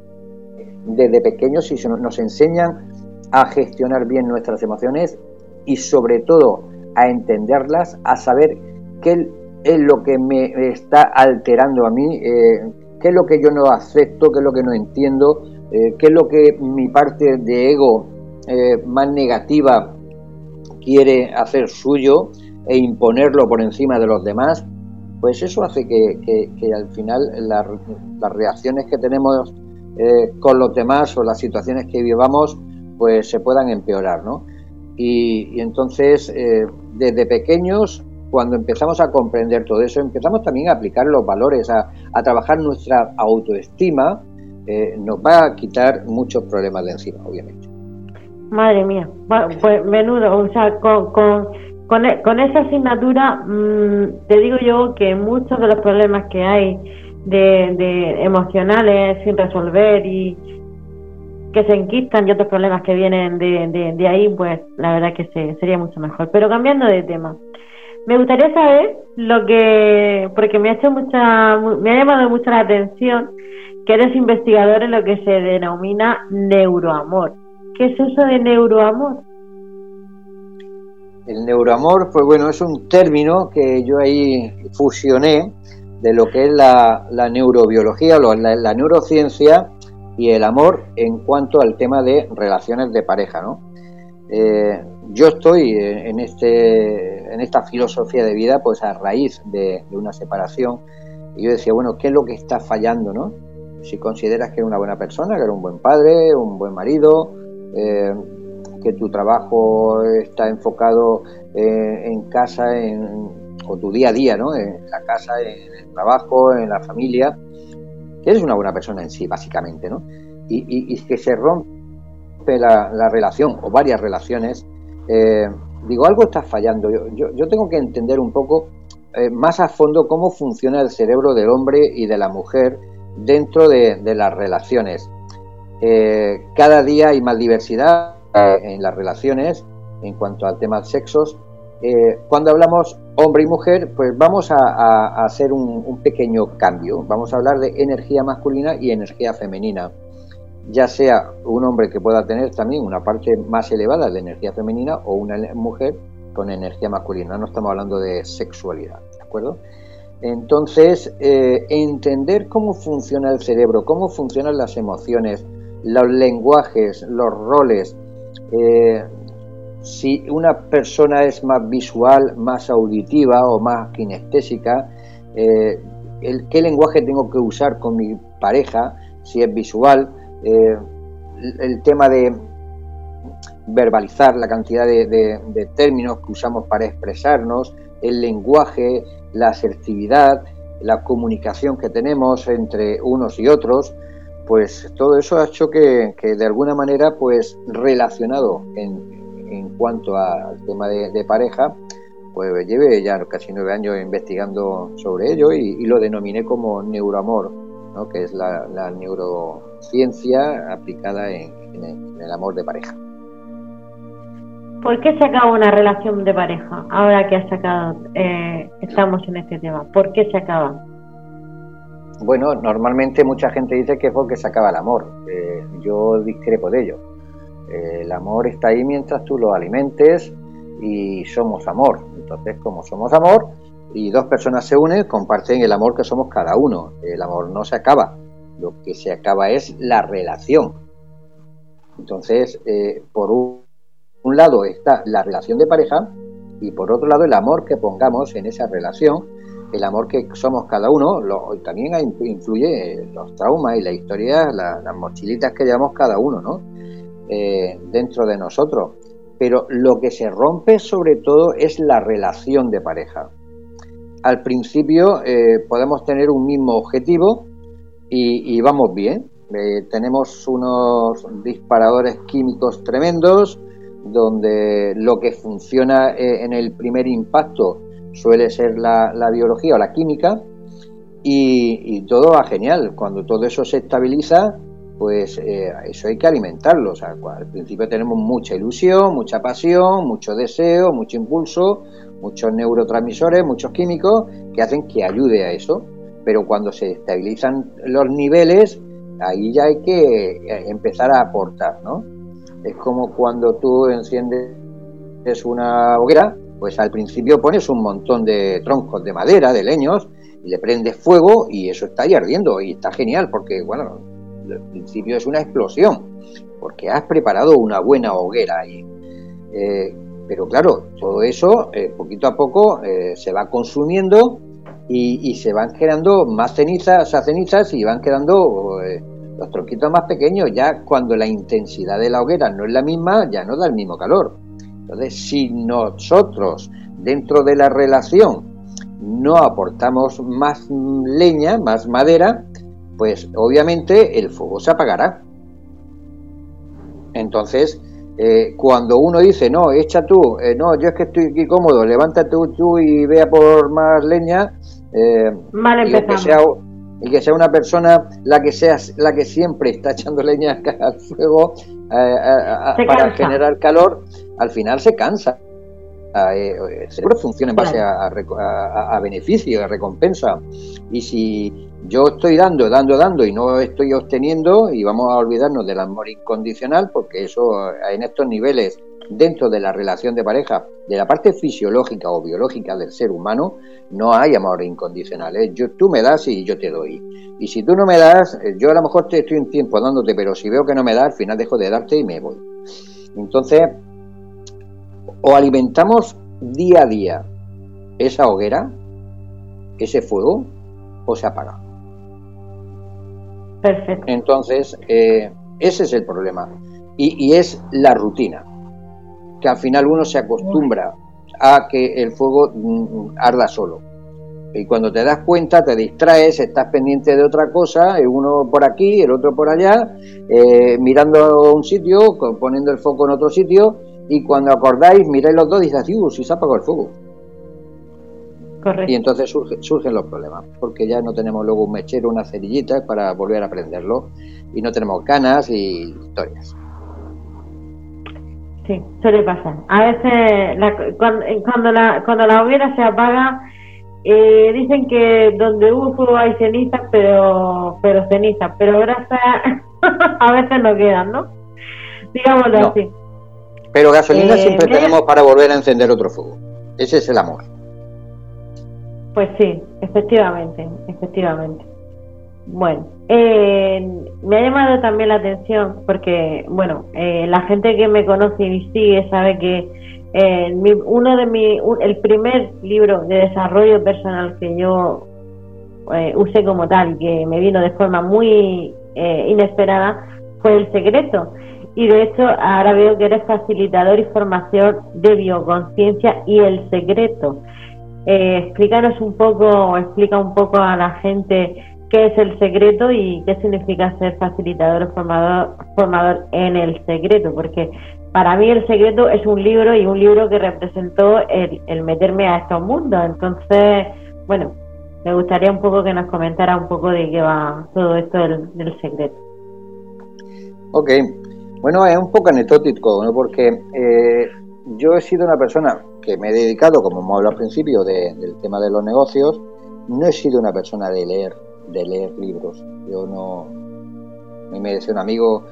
desde pequeños si nos enseñan a gestionar bien nuestras emociones y sobre todo a entenderlas, a saber qué es lo que me está alterando a mí, eh, qué es lo que yo no acepto, qué es lo que no entiendo, eh, qué es lo que mi parte de ego eh, más negativa quiere hacer suyo e imponerlo por encima de los demás, pues eso hace que, al final las reacciones que tenemos eh, con los demás o las situaciones que vivamos pues se puedan empeorar, ¿no? Y, entonces, eh, desde pequeños, cuando empezamos a comprender todo eso, empezamos también a aplicar los valores, a, trabajar nuestra autoestima, eh, nos va a quitar muchos problemas de encima, obviamente.
Madre mía, pues menudo, o sea, con, con, e, esa asignatura mm, te digo yo que muchos de los problemas que hay de, de emocionales sin resolver y que se enquistan y otros problemas que vienen de, de, ahí, pues la verdad que se, sería mucho mejor. Pero cambiando de tema, me gustaría saber lo que, porque me ha hecho mucha, me ha llamado mucho la atención que eres investigador en lo que se denomina neuroamor. ¿Qué es eso de neuroamor?
El neuroamor, pues bueno, es un término que yo ahí fusioné de lo que es la, neurobiología la, neurociencia y el amor en cuanto al tema de relaciones de pareja, ¿no? Eh, yo estoy en, este, en esta filosofía de vida pues a raíz de, una separación y yo decía, bueno, ¿qué es lo que está fallando, no? Si consideras que eres una buena persona, que eres un buen padre, un buen marido, eh, que tu trabajo está enfocado eh, en casa, en, o tu día a día, ¿no? En la casa, en el trabajo, en la familia, que eres una buena persona en sí, básicamente, ¿no? Y, que se rompe la, relación o varias relaciones, eh, digo, algo está fallando. Yo, yo, tengo que entender un poco más a fondo cómo funciona el cerebro del hombre y de la mujer dentro de, las relaciones. Eh, cada día hay más diversidad en las relaciones en cuanto al tema de sexos. cuando hablamos hombre y mujer, pues vamos a, hacer un, un, pequeño cambio. Vamos a hablar de energía masculina y energía femenina ya sea un hombre que pueda tener también una parte más elevada de energía femenina o una mujer con energía masculina. No estamos hablando de sexualidad, ¿de acuerdo? Entonces, eh, entender cómo funciona el cerebro, cómo funcionan las emociones, los lenguajes, los roles, eh, si una persona es más visual, más auditiva o más kinestésica, eh, el, qué lenguaje tengo que usar con mi pareja, si es visual, el tema de verbalizar la cantidad de, términos que usamos para expresarnos, el lenguaje, la asertividad, la comunicación que tenemos entre unos y otros, pues todo eso ha hecho que, de alguna manera, pues relacionado en, cuanto al tema de, pareja, pues lleve ya casi nueve años investigando sobre ello y, lo denominé como neuroamor, ¿no? que es la, la neuro ciencia aplicada en, el, amor de pareja.
¿Por qué se acaba una relación de pareja? Ahora que ha sacado, eh, estamos en este tema. ¿Por qué se acaba?
Bueno, normalmente mucha gente dice que es porque se acaba el amor. Eh, yo discrepo de ello. Eh, el amor está ahí mientras tú lo alimentes y somos amor. Entonces, como somos amor y dos personas se unen, comparten el amor que somos cada uno. El amor no se acaba. Lo que se acaba es la relación. Entonces, eh, por un, lado está la relación de pareja y por otro lado el amor que pongamos en esa relación, el amor que somos cada uno, lo, también influye los traumas y la historia, las mochilitas que llevamos cada uno, ¿no? Eh, dentro de nosotros. Pero lo que se rompe sobre todo es la relación de pareja. Al principio eh, podemos tener un mismo objetivo, y, vamos bien. Eh, tenemos unos disparadores químicos tremendos donde lo que funciona eh, en el primer impacto suele ser la, biología o la química y, todo va genial. Cuando todo eso se estabiliza, pues eh, eso hay que alimentarlo. O sea, al principio tenemos mucha ilusión, mucha pasión, mucho deseo, mucho impulso, muchos neurotransmisores, muchos químicos que hacen que ayude a eso pero cuando se estabilizan los niveles, ahí ya hay que eh, empezar a aportar, ¿no? Es como cuando tú enciendes una hoguera, pues al principio pones un montón de troncos de madera, de leños, y le prendes fuego y eso está ahí ardiendo y está genial porque, bueno, al principio es una explosión, porque has preparado una buena hoguera ahí. Eh, pero claro, todo eso eh, poquito a poco se va consumiendo y, se van quedando más cenizas, a cenizas y van quedando eh, los tronquitos más pequeños. Ya cuando la intensidad de la hoguera no es la misma, ya no da el mismo calor. Entonces, si nosotros dentro de la relación no aportamos más leña, más madera, pues obviamente el fuego se apagará. Entonces, eh, cuando uno dice, no, echa tú, eh, no, yo es que estoy aquí cómodo, levántate tú, y vea por más leña,
eh, y,
sea, y que sea una persona la que sea la que siempre está echando leña al fuego para generar calor, al final se cansa. Eh, el cerebro funciona en base a, beneficio, a recompensa. Y si yo estoy dando, dando, dando y no estoy obteniendo, y vamos a olvidarnos del amor incondicional, porque eso en estos niveles, dentro de la relación de pareja, de la parte fisiológica o biológica del ser humano, no hay amor incondicional. ¿eh? Yo, tú me das y yo te doy. Y si tú no me das, eh, yo a lo mejor te estoy un tiempo dándote, pero si veo que no me das, al final dejo de darte y me voy. Entonces, o alimentamos día a día esa hoguera, ese fuego, o se apaga.
Perfecto.
Entonces, eh, ese es el problema. Y, es la rutina, que al final uno se acostumbra a que el fuego mm, arda solo. Y cuando te das cuenta, te distraes, estás pendiente de otra cosa, uno por aquí, el otro por allá, eh, mirando un sitio, poniendo el foco en otro sitio, y cuando acordáis, miráis los dos y dices, uh, si se apagó el fuego.
Correcto.
Y entonces surgen los problemas, porque ya no tenemos luego un mechero, una cerillita para volver a prenderlo, y no tenemos ganas y historias.
Sí, suele pasar. A veces, cuando, la, cuando la hoguera se apaga, eh, dicen que donde hubo fuego hay cenizas, pero, pero cenizas, pero gracias a veces no quedan, ¿no? Digámoslo así.
Pero gasolina eh, siempre tenemos para volver a encender otro fuego. Ese es el amor.
Pues sí, efectivamente, efectivamente. Bueno, eh, me ha llamado también la atención porque, bueno, eh, la gente que me conoce y sigue sabe que uno de mi, el primer libro de desarrollo personal que yo usé como tal, que me vino de forma muy inesperada, fue El Secreto y de hecho ahora veo que eres facilitador y formación de bioconciencia y el secreto. Eh, explícanos un poco, explica un poco a la gente qué es el secreto y qué significa ser facilitador o formador, formador en el secreto, porque para mí el secreto es un libro y un libro que representó el, meterme a estos mundos. Entonces, bueno, me gustaría un poco que nos comentara un poco de qué va todo esto del, del secreto.
Ok, bueno, es un poco anecdótico, ¿no? porque eh, yo he sido una persona que me he dedicado, como hemos hablado al principio, del tema de los negocios, no he sido una persona de leer, de leer libros. Yo no, a mí me decía un amigo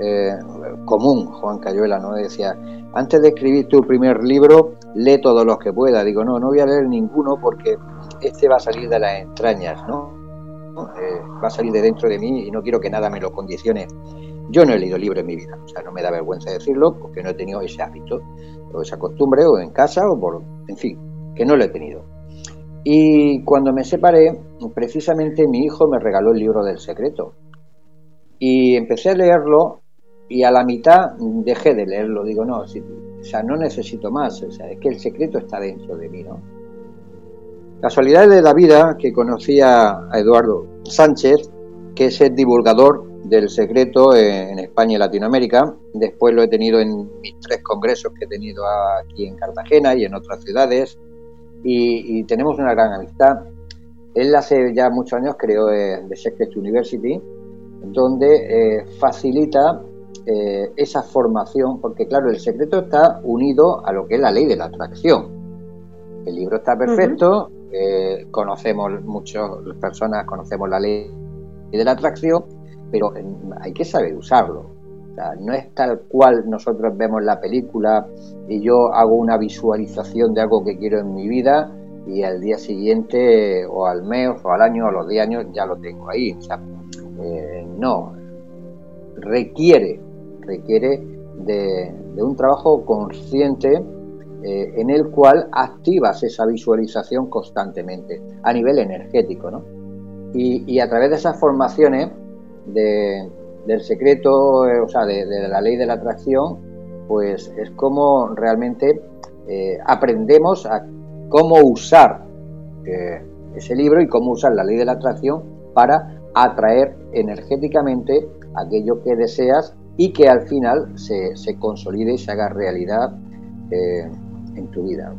eh, común, Juan Cayuela, ¿no? Decía, antes de escribir tu primer libro, lee todos los que pueda. Digo, no, no voy a leer ninguno porque este va a salir de las entrañas, ¿no? Eh, va a salir de dentro de mí y no quiero que nada me lo condicione. Yo no he leído libros en mi vida, o sea, no me da vergüenza decirlo porque no he tenido ese hábito, o esa costumbre, o en casa, o por, en fin, que no lo he tenido. Y cuando me separé, precisamente mi hijo me regaló el libro del secreto. Y empecé a leerlo y a la mitad dejé de leerlo. Digo, no, o sea, no necesito más. O sea, es que el secreto está dentro de mí, ¿no? Casualidades de la vida que conocí a Eduardo Sánchez, que es el divulgador del secreto en España y Latinoamérica. Después lo he tenido en mis tres congresos que he tenido aquí en Cartagena y en otras ciudades. Y, tenemos una gran amistad. Él hace ya muchos años creó eh, The Secret University, donde eh, facilita eh, esa formación, porque claro, el secreto está unido a lo que es la ley de la atracción. El libro está perfecto, conocemos muchas personas, conocemos la ley de la atracción, pero hay que saber usarlo. No es tal cual nosotros vemos la película y yo hago una visualización de algo que quiero en mi vida y al día siguiente o al mes o al año o a los 10 años ya lo tengo ahí. Eh, no, requiere, requiere de, un trabajo consciente eh, en el cual activas esa visualización constantemente a nivel energético. ¿no? Y, y a través de esas formaciones de, del secreto, eh, o sea, de, la ley de la atracción, pues es como realmente eh, aprendemos a cómo usar eh, ese libro y cómo usar la ley de la atracción para atraer energéticamente aquello que deseas y que al final se, se consolide y se haga realidad en tu vida.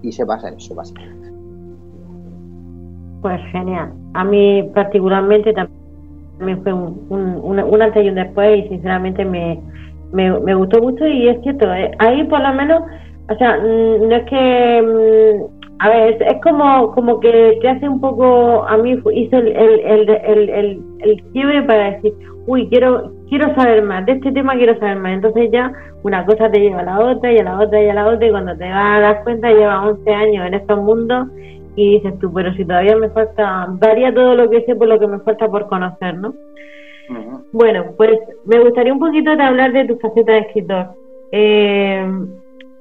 Y se basa en eso, básicamente.
Pues genial. A mí particularmente también fue un, un, un antes y un después y sinceramente me, me, me gustó mucho y es cierto, eh, ahí por lo menos, o sea, mm, no es que, mm, a ver, es, como como que te hace un poco, a mí hizo el, el, el, el, el, quiebre para decir, uy, quiero quiero saber más, de este tema quiero saber más, entonces ya una cosa te lleva a la otra y a la otra y a la otra y cuando te vas a dar cuenta lleva 11 años en estos mundos y dices tú, pero si todavía me falta, varía todo lo que sé por lo que me falta por conocer, ¿no? Bueno, pues me gustaría un poquito de hablar de tu faceta de escritor. Eh,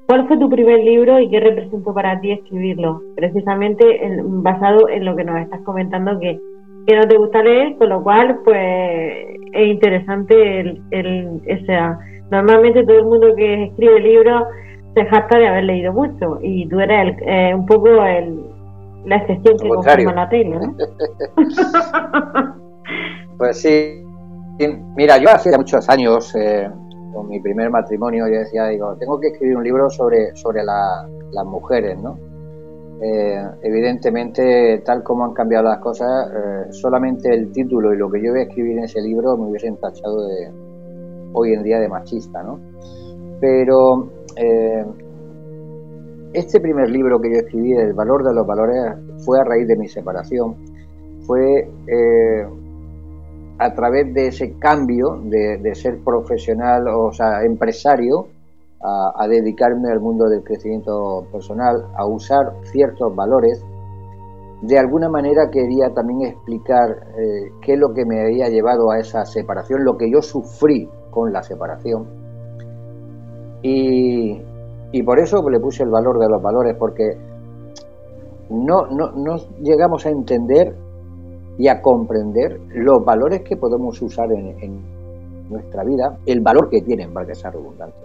¿Cuál fue tu primer libro y qué representó para ti escribirlo? Precisamente basado en lo que nos estás comentando que, que no te gusta leer, con lo cual pues es interesante el, el normalmente todo el mundo que escribe libros se jacta de haber leído mucho y tú eres eh, un poco el, la excepción que conforma la tele, ¿no?
pues sí, Mira, yo hace muchos años, eh, con mi primer matrimonio, yo decía, digo, tengo que escribir un libro sobre, sobre las mujeres, ¿no? Eh, evidentemente, tal como han cambiado las cosas, eh, solamente el título y lo que yo voy a escribir en ese libro me hubiesen tachado de hoy en día de machista, ¿no? Pero este primer libro que yo escribí, El valor de los valores, fue a raíz de mi separación. Fue a través de ese cambio de, ser profesional, o sea, empresario, a, dedicarme al mundo del crecimiento personal, a usar ciertos valores, de alguna manera quería también explicar eh, qué es lo que me había llevado a esa separación, lo que yo sufrí con la separación. Y, y por eso le puse el valor de los valores, porque no, no, no llegamos a entender y a comprender los valores que podemos usar en, nuestra vida, el valor que tienen, para que sea redundante.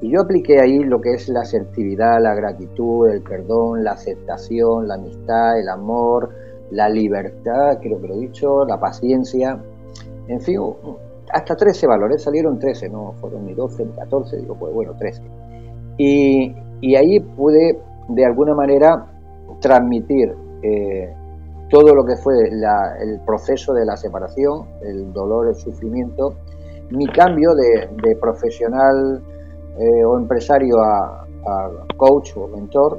Y yo apliqué ahí lo que es la asertividad, la gratitud, el perdón, la aceptación, la amistad, el amor, la libertad, creo que lo he dicho, la paciencia, en fin, hasta 13 valores, salieron 13, no fueron ni 12 ni 14, digo, pues bueno, 13. Y, ahí pude de alguna manera transmitir eh, todo lo que fue el proceso de la separación, el dolor, el sufrimiento, mi cambio de, profesional eh, o empresario a, coach o mentor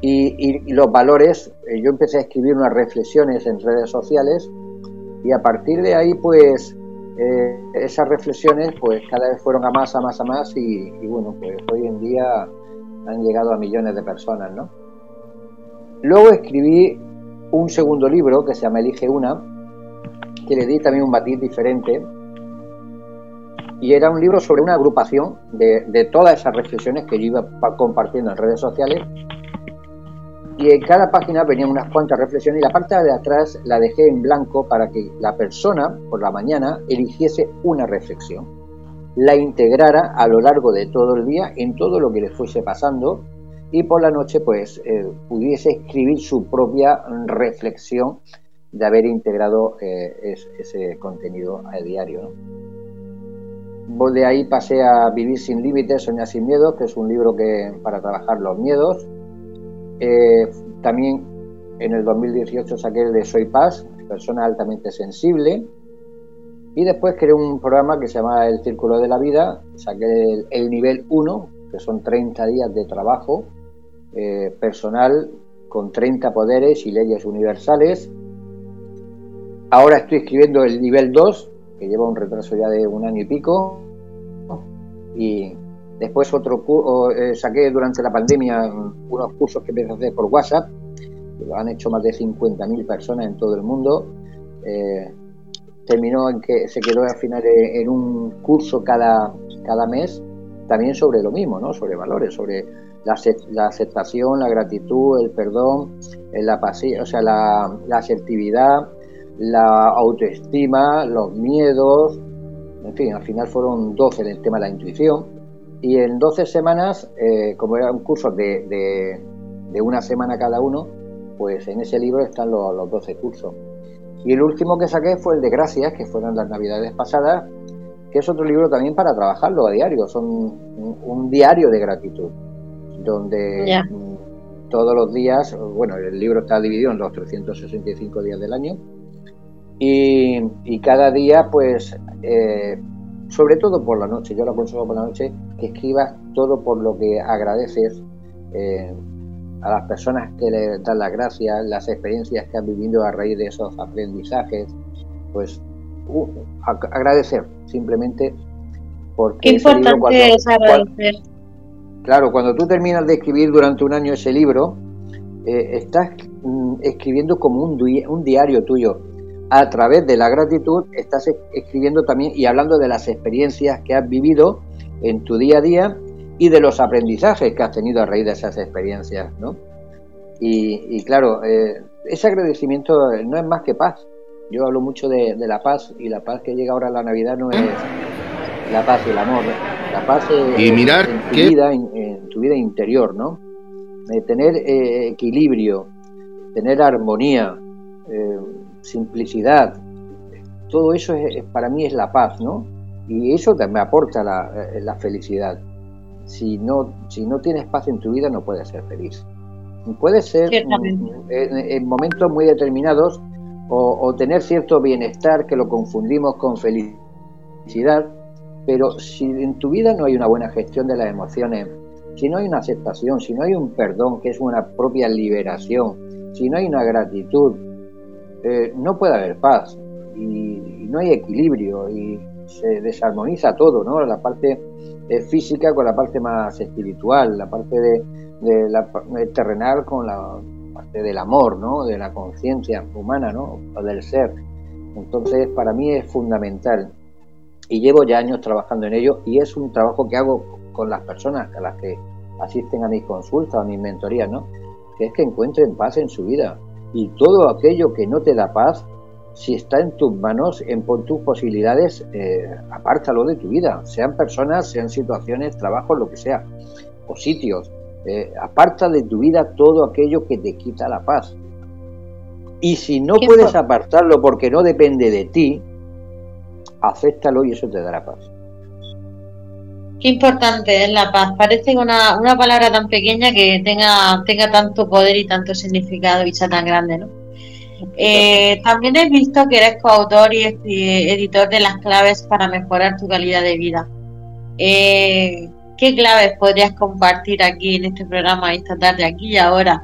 y, los valores. Eh, yo empecé a escribir unas reflexiones en redes sociales y a partir de ahí pues eh, esas reflexiones pues cada vez fueron a más, a más, a más y, bueno pues hoy en día han llegado a millones de personas, ¿no? Luego escribí un segundo libro que se llama Elige una, que le di también un matiz diferente. Y era un libro sobre una agrupación de, todas esas reflexiones que yo iba compartiendo en redes sociales. Y en cada página venían unas cuantas reflexiones y la parte de atrás la dejé en blanco para que la persona por la mañana eligiese una reflexión, la integrara a lo largo de todo el día en todo lo que le fuese pasando y por la noche pues eh, pudiese escribir su propia reflexión de haber integrado eh, ese contenido a diario. De ahí pasé a Vivir sin límites, Soñar sin miedo, que es un libro que para trabajar los miedos. Eh, también en el 2018 saqué el de Soy Paz, persona altamente sensible. Y después creé un programa que se llama El Círculo de la Vida, saqué el, el nivel 1, que son 30 días de trabajo eh, personal con 30 poderes y leyes universales. Ahora estoy escribiendo el nivel 2, que lleva un retraso ya de un año y pico. Después otro eh, saqué durante la pandemia unos cursos que empecé a hacer por WhatsApp, lo han hecho más de 50.000 personas en todo el mundo. Eh, terminó en que se quedó al final en un curso cada, cada mes, también sobre lo mismo, ¿no? sobre valores, sobre la, aceptación, la gratitud, el perdón, eh, la, o sea, la, asertividad, la autoestima, los miedos en fin, al final fueron 12 en el tema de la intuición. Y en 12 semanas, eh, como eran cursos de, de, una semana cada uno, pues en ese libro están los, los 12 cursos. Y el último que saqué fue el de Gracias, que fueron las navidades pasadas, que es otro libro también para trabajarlo a diario. Son un, diario de gratitud, donde todos los días, bueno, el libro está dividido en los 365 días del año, y, cada día, pues, eh, sobre todo por la noche, yo lo aconsejo por la noche, que escribas todo por lo que agradeces eh, a las personas que le dan las gracias, las experiencias que han vivido a raíz de esos aprendizajes, pues agradecer simplemente porque
Qué importante es agradecer.
claro, cuando tú terminas de escribir durante un año ese libro, eh, estás mm, escribiendo como un, un diario tuyo. A través de la gratitud estás escribiendo también y hablando de las experiencias que has vivido en tu día a día y de los aprendizajes que has tenido a raíz de esas experiencias, ¿no? Y, claro, eh, ese agradecimiento no es más que paz. Yo hablo mucho de, la paz y la paz que llega ahora a la Navidad no es la paz y el amor, la paz
y mirar
en, tu vida, en, tu vida interior, ¿no? De tener eh, equilibrio, tener armonía, eh, simplicidad, todo eso es, para mí es la paz, ¿no? Y eso me aporta la, la felicidad si no, si no tienes paz en tu vida no puedes ser feliz. Puede ser en, momentos muy determinados o, tener cierto bienestar que lo confundimos con felicidad, pero si en tu vida no hay una buena gestión de las emociones, si no hay una aceptación, si no hay un perdón, que es una propia liberación, si no hay una gratitud, eh, no puede haber paz y, no hay equilibrio y se desarmoniza todo, ¿no? La parte eh, física con la parte más espiritual, la parte de, la terrenal con la parte del amor, ¿no? De la conciencia humana, ¿no? O del ser. Entonces, para mí es fundamental y llevo ya años trabajando en ello y es un trabajo que hago con las personas a las que asisten a mis consultas, a mis mentorías, ¿no? Que es que encuentren paz en su vida y todo aquello que no te da paz, si está en tus manos, en tus posibilidades, eh, apártalo de tu vida, sean personas, sean situaciones, trabajos, lo que sea, o sitios. Eh, aparta de tu vida todo aquello que te quita la paz. Y si no puedes apartarlo porque no depende de ti, acéptalo y eso te dará paz.
Qué importante es la paz. Parece una, una palabra tan pequeña que tenga, tenga tanto poder y tanto significado y sea tan grande, ¿no? Eh, también he visto que eres coautor y editor de las claves para mejorar tu calidad de vida. Eh, ¿Qué claves podrías compartir aquí en este programa esta tarde, aquí y ahora?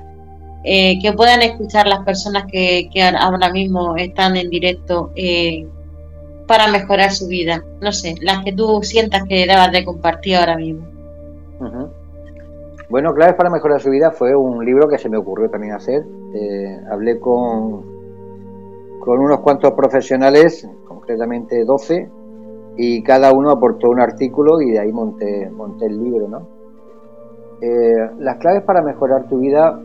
Eh, que puedan escuchar las personas que, ahora mismo están en directo para mejorar su vida. No sé, las que tú sientas que debas de compartir ahora mismo.
Bueno, Claves para mejorar su vida fue un libro que se me ocurrió también hacer. hablé con con unos cuantos profesionales, concretamente 12, y cada uno aportó un artículo y de ahí monté, monté el libro. ¿no? Eh, las claves para mejorar tu vida,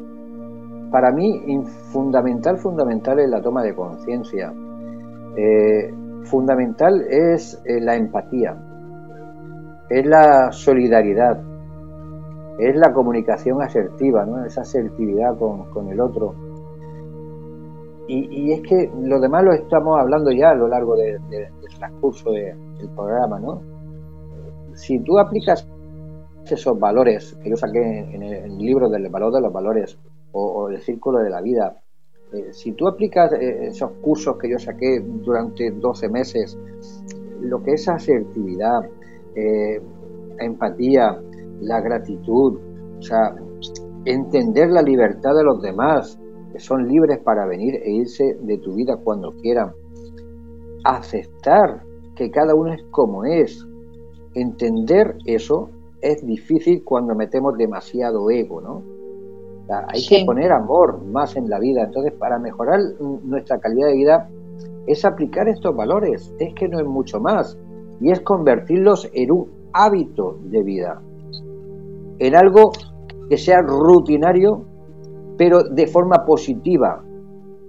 para mí, fundamental, fundamental es la toma de conciencia. Eh, fundamental es eh, la empatía, es la solidaridad, es la comunicación asertiva, ¿no? esa asertividad con, con el otro y, es que lo demás lo estamos hablando ya a lo largo del transcurso del programa, ¿no? Si tú aplicas esos valores que yo saqué en el, libro del valor de los valores o, el círculo de la vida, eh, si tú aplicas eh, esos cursos que yo saqué durante 12 meses, lo que es asertividad, eh, empatía, la gratitud, o sea, entender la libertad de los demás, son libres para venir e irse de tu vida cuando quieran. Aceptar que cada uno es como es. Entender eso es difícil cuando metemos demasiado ego, ¿no? Hay que poner amor más en la vida. Entonces, para mejorar nuestra calidad de vida es aplicar estos valores. Es que no es mucho más. Y es convertirlos en un hábito de vida. En algo que sea rutinario pero de forma positiva,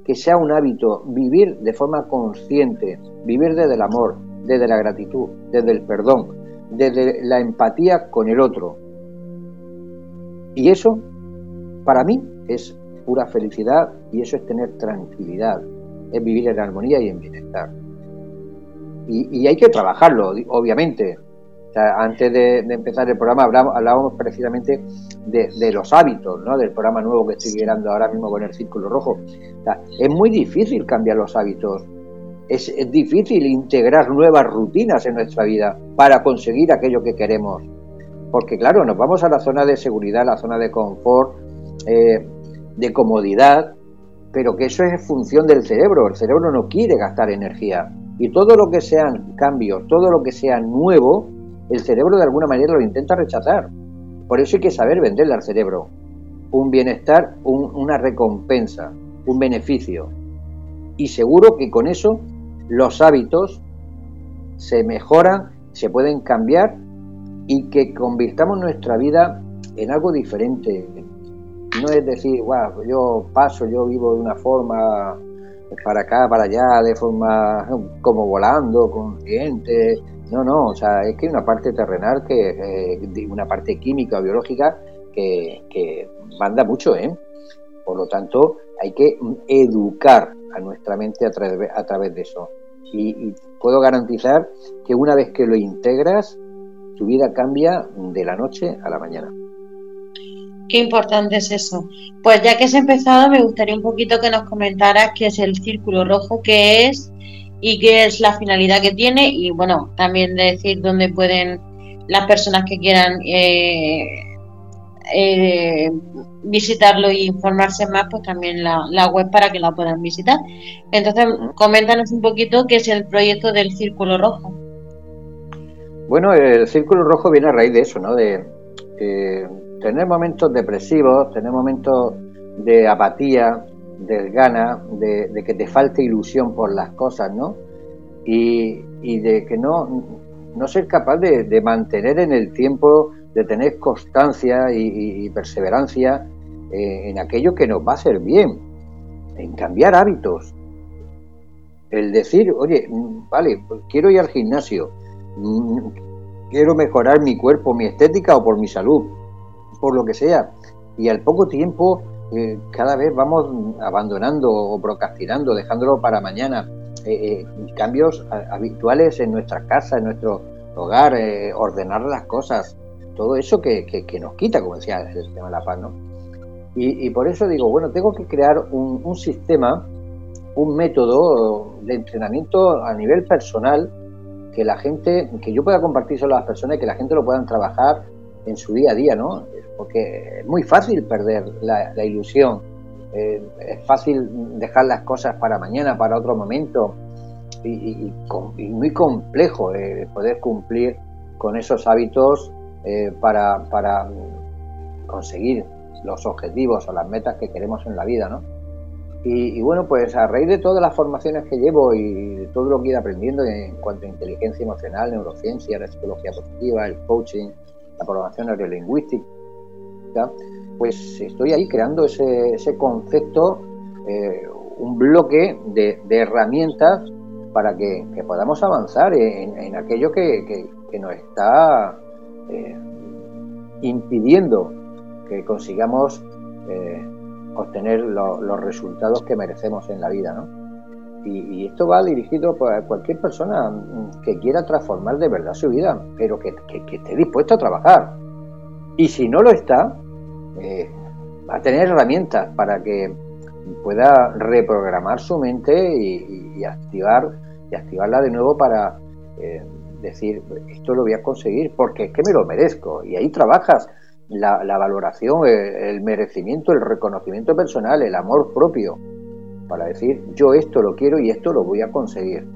que sea un hábito, vivir de forma consciente, vivir desde el amor, desde la gratitud, desde el perdón, desde la empatía con el otro. Y eso, para mí, es pura felicidad y eso es tener tranquilidad, es vivir en armonía y en bienestar. Y, hay que trabajarlo, obviamente. antes de, empezar el programa hablábamos, precisamente de, los hábitos, ¿no? del programa nuevo que estoy creando ahora mismo con el Círculo Rojo. es muy difícil cambiar los hábitos es, difícil integrar nuevas rutinas en nuestra vida para conseguir aquello que queremos. Porque claro, nos vamos a la zona de seguridad, la zona de confort, eh, de comodidad, pero que eso es función del cerebro. El cerebro no quiere gastar energía. Y todo lo que sean cambios, todo lo que sea nuevo, el cerebro de alguna manera lo intenta rechazar. Por eso hay que saber venderle al cerebro un bienestar, una recompensa, un beneficio. Y seguro que con eso los hábitos se mejoran, se pueden cambiar y que convirtamos nuestra vida en algo diferente. No es decir, wow, yo paso, yo vivo de una forma para acá, para allá, de forma como volando, consciente. No, no, o sea, es que hay una parte terrenal, que eh, una parte química o biológica que, que manda mucho, ¿eh? Por lo tanto, hay que educar a nuestra mente a, través de eso. Y, puedo garantizar que una vez que lo integras, tu vida cambia de la noche a la mañana.
Qué importante es eso. Pues ya que has empezado, me gustaría un poquito que nos comentaras qué es el círculo rojo, qué es y qué es la finalidad que tiene y bueno, también decir dónde pueden las personas que quieran eh, eh, visitarlo y informarse más, pues también la, web para que la puedan visitar. Entonces, coméntanos un poquito qué es el proyecto del Círculo Rojo.
Bueno, el Círculo Rojo viene a raíz de eso, ¿no? De tener momentos depresivos, tener momentos de apatía, de gana, de, que te falte ilusión por las cosas, ¿no? Y, de que no, no ser capaz de mantener en el tiempo de tener constancia y, perseverancia eh, en aquello que nos va a hacer bien, en cambiar hábitos. El decir, oye, mm, vale, pues quiero ir al gimnasio, mm, quiero mejorar mi cuerpo, mi estética o por mi salud, por lo que sea. Y al poco tiempo, eh, cada vez vamos abandonando o procrastinando, dejándolo para mañana. Eh, cambios habituales en nuestra casa, en nuestro hogar, ordenar las cosas, todo eso que, nos quita, como decía el tema de la paz, ¿no? Y, por eso digo, bueno, tengo que crear un, sistema, un método de entrenamiento a nivel personal que la gente, que yo pueda compartir a las personas y que la gente lo puedan trabajar en su día a día, ¿no? Porque es muy fácil perder la, ilusión, eh, es fácil dejar las cosas para mañana, para otro momento, y, muy complejo eh, poder cumplir con esos hábitos eh, para, conseguir los objetivos o las metas que queremos en la vida, ¿no? Y, bueno, pues a raíz de todas las formaciones que llevo y de todo lo que he aprendiendo en cuanto a inteligencia emocional, neurociencia, la psicología positiva, el coaching, la programación neurolingüística, pues estoy ahí creando ese, concepto, eh, un bloque de, herramientas para que, podamos avanzar en, aquello que, nos está eh, impidiendo que consigamos eh, obtener los resultados que merecemos en la vida, ¿no? Y, esto va dirigido a cualquier persona que quiera transformar de verdad su vida, pero que, esté dispuesto a trabajar. Y si no lo está, eh, a tener herramientas para que pueda reprogramar su mente y, activar y activarla de nuevo para decir, esto lo voy a conseguir porque es que me lo merezco. Y ahí trabajas la, valoración, el, merecimiento, el reconocimiento personal, el amor propio, para decir, yo esto lo quiero y esto lo voy a conseguir.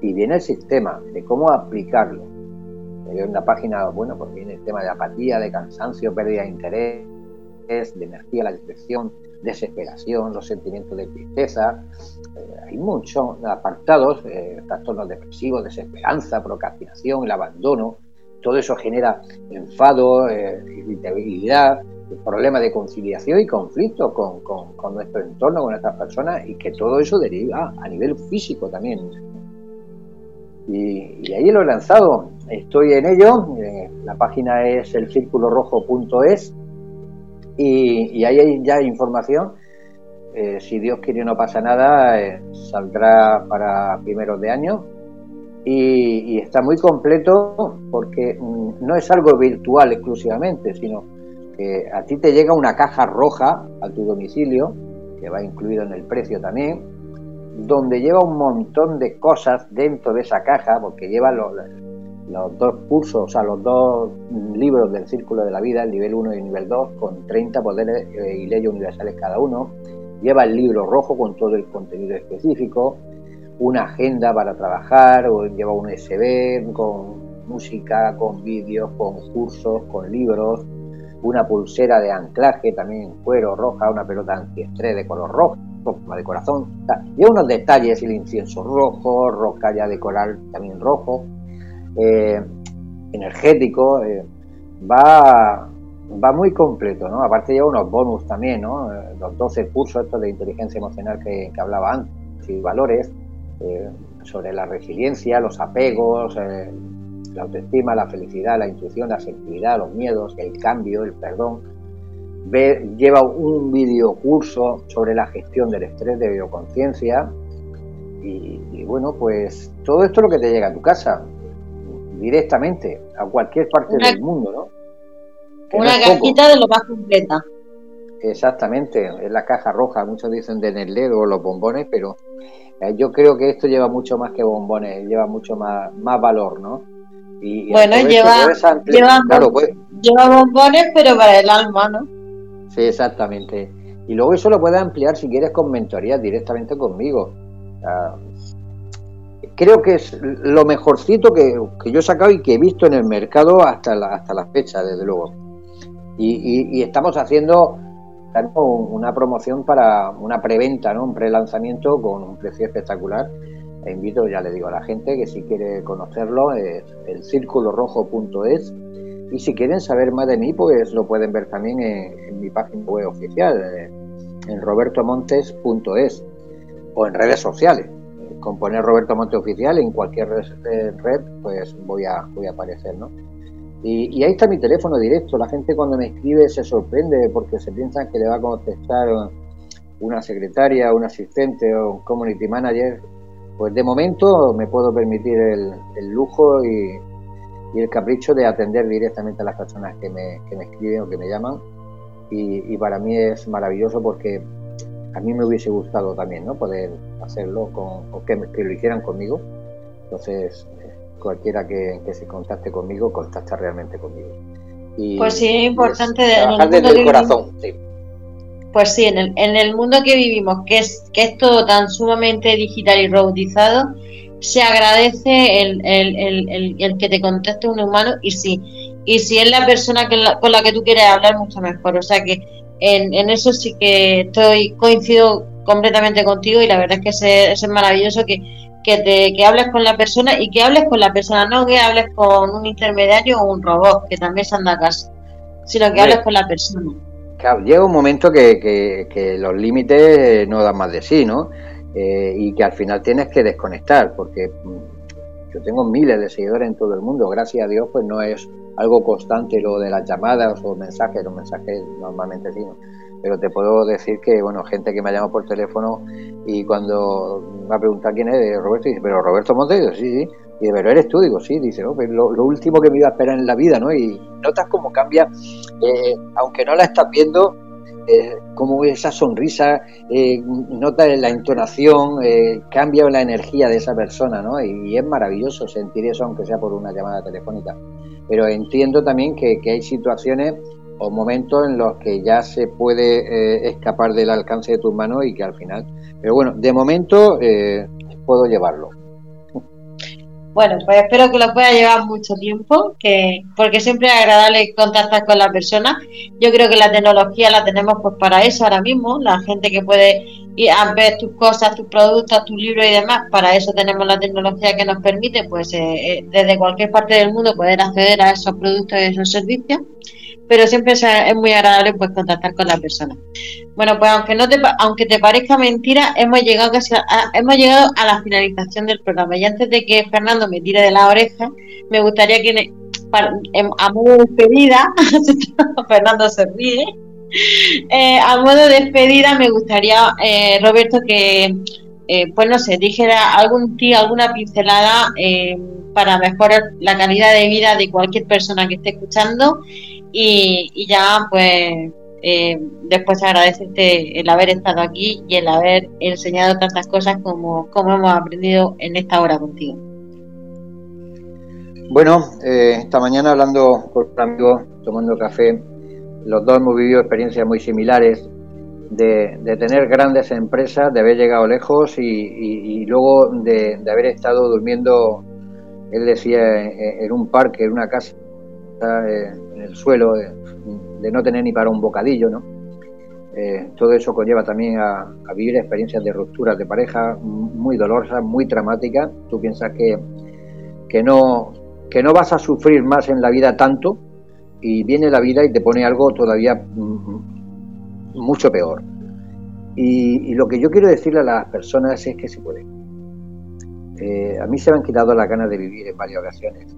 Y viene el sistema de cómo aplicarlo. En una página, bueno, pues viene el tema de apatía, de cansancio, pérdida de interés, de energía, la depresión, desesperación, los sentimientos de tristeza. Eh, hay muchos apartados, eh, trastornos depresivos, desesperanza, procrastinación, el abandono. Todo eso genera enfado, eh, irritabilidad, problemas de conciliación y conflicto con, con, nuestro entorno, con nuestras personas, y que todo eso deriva a nivel físico también. Y, ahí lo he lanzado. Estoy en ello. Eh, la página es elcirculorojo.es y, y ahí hay ya información. Eh, si Dios quiere no pasa nada, eh, saldrá para primeros de año. Y, está muy completo porque mm, no es algo virtual exclusivamente, sino que a ti te llega una caja roja a tu domicilio, que va incluido en el precio también, donde lleva un montón de cosas dentro de esa caja, porque lleva los, dos cursos, o sea, los dos libros del Círculo de la Vida, el nivel 1 y el nivel 2, con 30 poderes eh, y leyes universales cada uno. Lleva el libro rojo con todo el contenido específico, una agenda para trabajar, o lleva un USB con música, con vídeos, con cursos, con libros, una pulsera de anclaje también en cuero roja, una pelota antiestrés de color rojo, de corazón. y unos detalles, el incienso rojo, rocalla de coral también rojo, eh, energético, eh, va, va muy completo, ¿no? Aparte lleva unos bonus también, ¿no? Eh, los 12 cursos estos de inteligencia emocional que, hablaba antes, y valores, sobre la resiliencia, los apegos, la autoestima, la felicidad, la intuición, la asertividad, los miedos, el cambio, el perdón lleva un videocurso sobre la gestión del estrés de bioconciencia y, bueno, pues todo esto es lo que te llega a tu casa directamente a cualquier parte del mundo, ¿no?
una cajita de lo más completa.
Exactamente, es la caja roja, muchos dicen de Nestlé o los bombones, pero eh, yo creo que esto lleva mucho más que bombones, lleva mucho más, más valor, ¿no?
Y, bueno, lleva, pues lleva bombones, pero para el alma, ¿no?
Sí, exactamente. Y luego eso lo puedes ampliar si quieres con mentorías directamente conmigo. Creo que es lo mejorcito que, yo he sacado y que he visto en el mercado hasta la, hasta la fecha, desde luego. Y, estamos haciendo una promoción para una preventa, ¿no? un prelanzamiento con un precio espectacular. E invito, ya le digo a la gente que si quiere conocerlo, es el círculorojo.es y si quieren saber más de mí, pues lo pueden ver también en, mi página web oficial, eh, en robertomontes.es o en redes sociales. Con poner Roberto Montes Oficial en cualquier eh, red, pues voy a, voy a aparecer, ¿no? Y, ahí está mi teléfono directo. La gente cuando me escribe se sorprende porque se piensan que le va a contestar una secretaria, un asistente o un community manager. Pues de momento me puedo permitir el, el lujo y, y el capricho de atender directamente a las personas que me, que me escriben o que me llaman. Y, para mí es maravilloso porque a mí me hubiese gustado también ¿no? poder hacerlo con, o que, lo hicieran conmigo. Entonces, eh, cualquiera que, se contacte conmigo, contacta realmente conmigo.
Y, pues sí, es importante.
trabajar desde el corazón,
Pues sí, en el, en el mundo que vivimos, que es, que es todo tan sumamente digital y robotizado, se agradece el, el, el, que te conteste un humano y si, y si es la persona con la que tú quieres hablar, mucho mejor. O sea que en, en eso sí que estoy coincido completamente contigo y la verdad es que es, maravilloso que, que, te, que hables con la persona y que hables con la persona, no que hables con un intermediario o un robot, que también se anda a casa, sino que hables con la persona.
Claro, llega un momento que, que, que los límites no dan más de sí, ¿no? Eh, y que al final tienes que desconectar, porque mm, yo tengo miles de seguidores en todo el mundo, gracias a Dios, pues no es algo constante lo de las llamadas o mensajes, los mensajes normalmente sí, pero te puedo decir que, bueno, gente que me llama por teléfono y cuando me ha preguntado quién es, Roberto, dice, pero Roberto Montes, sí, sí, y dice, pero eres tú, digo, sí, dice, lo, último que me iba a esperar en la vida, ¿no? Y notas cómo cambia, eh, aunque no la estás viendo, eh, como esa sonrisa, eh, nota la entonación, eh, cambia la energía de esa persona, ¿no? Y, es maravilloso sentir eso, aunque sea por una llamada telefónica. Pero entiendo también que, hay situaciones o momentos en los que ya se puede escapar del alcance de tus manos y que al final. Pero bueno, de momento puedo llevarlo.
Bueno, pues espero que lo pueda llevar mucho tiempo, que porque siempre es agradable contactar con la persona. Yo creo que la tecnología la tenemos pues para eso ahora mismo, la gente que puede y a ver tus cosas, tus productos, tus libros y demás. Para eso tenemos la tecnología que nos permite, pues, eh, eh, desde cualquier parte del mundo poder acceder a esos productos y esos servicios. Pero siempre es muy agradable pues contactar con la persona. Bueno, pues aunque no te, aunque te parezca mentira, hemos llegado casi a, hemos llegado a la finalización del programa. Y antes de que Fernando me tire de la oreja, me gustaría que a modo de despedida, Fernando se ríe, eh, a modo de despedida me gustaría, eh, Roberto, que, eh, pues no sé, dijera algún tío, alguna pincelada para mejorar la calidad de vida de cualquier persona que esté escuchando y, ya, pues, después agradecerte el haber estado aquí y el haber enseñado tantas cosas como, como hemos aprendido en esta hora contigo.
Bueno, esta mañana hablando con un amigo, tomando café, los dos hemos vivido experiencias muy similares de, tener grandes empresas, de haber llegado lejos y, luego de, haber estado durmiendo, él decía, en, un parque, en una casa, eh, en el suelo, de, no tener ni para un bocadillo, ¿no? Eh, todo eso conlleva también a, vivir experiencias de rupturas de pareja muy dolorosas, muy traumáticas. Tú piensas que, que, no, que no vas a sufrir más en la vida tanto, y viene la vida y te pone algo todavía mm, mucho peor. Y, lo que yo quiero decirle a las personas es que se puede. Eh, a mí se me han quitado las ganas de vivir en varias ocasiones.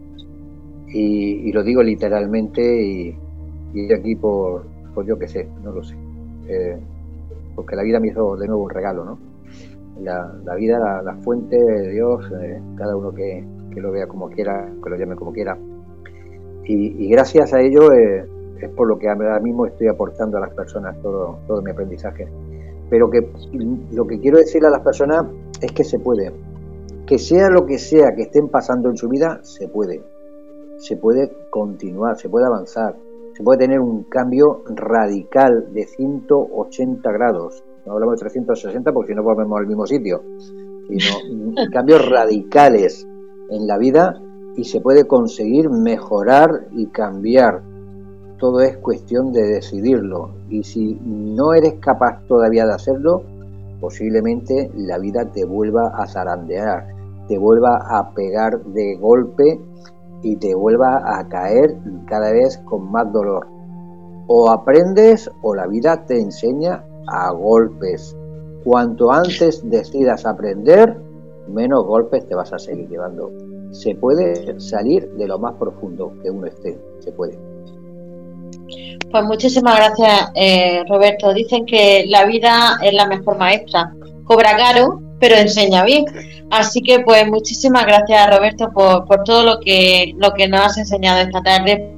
Y, lo digo literalmente y, aquí por, por yo que sé, no lo sé. Eh, porque la vida me hizo de nuevo un regalo, ¿no? La, la vida, la, fuente de Dios, eh, cada uno que, lo vea como quiera, que lo llame como quiera, y, gracias a ello eh, es por lo que ahora mismo estoy aportando a las personas todo, todo mi aprendizaje. Pero que lo que quiero decirle a las personas es que se puede. Que sea lo que sea que estén pasando en su vida, se puede. Se puede continuar, se puede avanzar, se puede tener un cambio radical de 180 grados. No hablamos de 360 porque si no volvemos al mismo sitio, sino cambios radicales en la vida y se puede conseguir mejorar y cambiar. Todo es cuestión de decidirlo. Y si no eres capaz todavía de hacerlo, posiblemente la vida te vuelva a zarandear, te vuelva a pegar de golpe y te vuelva a caer cada vez con más dolor. O aprendes o la vida te enseña a golpes. Cuanto antes decidas aprender, menos golpes te vas a seguir llevando se puede salir de lo más profundo que uno esté, se puede.
Pues muchísimas gracias, eh, Roberto. Dicen que la vida es la mejor maestra. Cobra caro, pero enseña bien. Así que, pues, muchísimas gracias, Roberto, por, por todo lo que, lo que nos has enseñado esta tarde.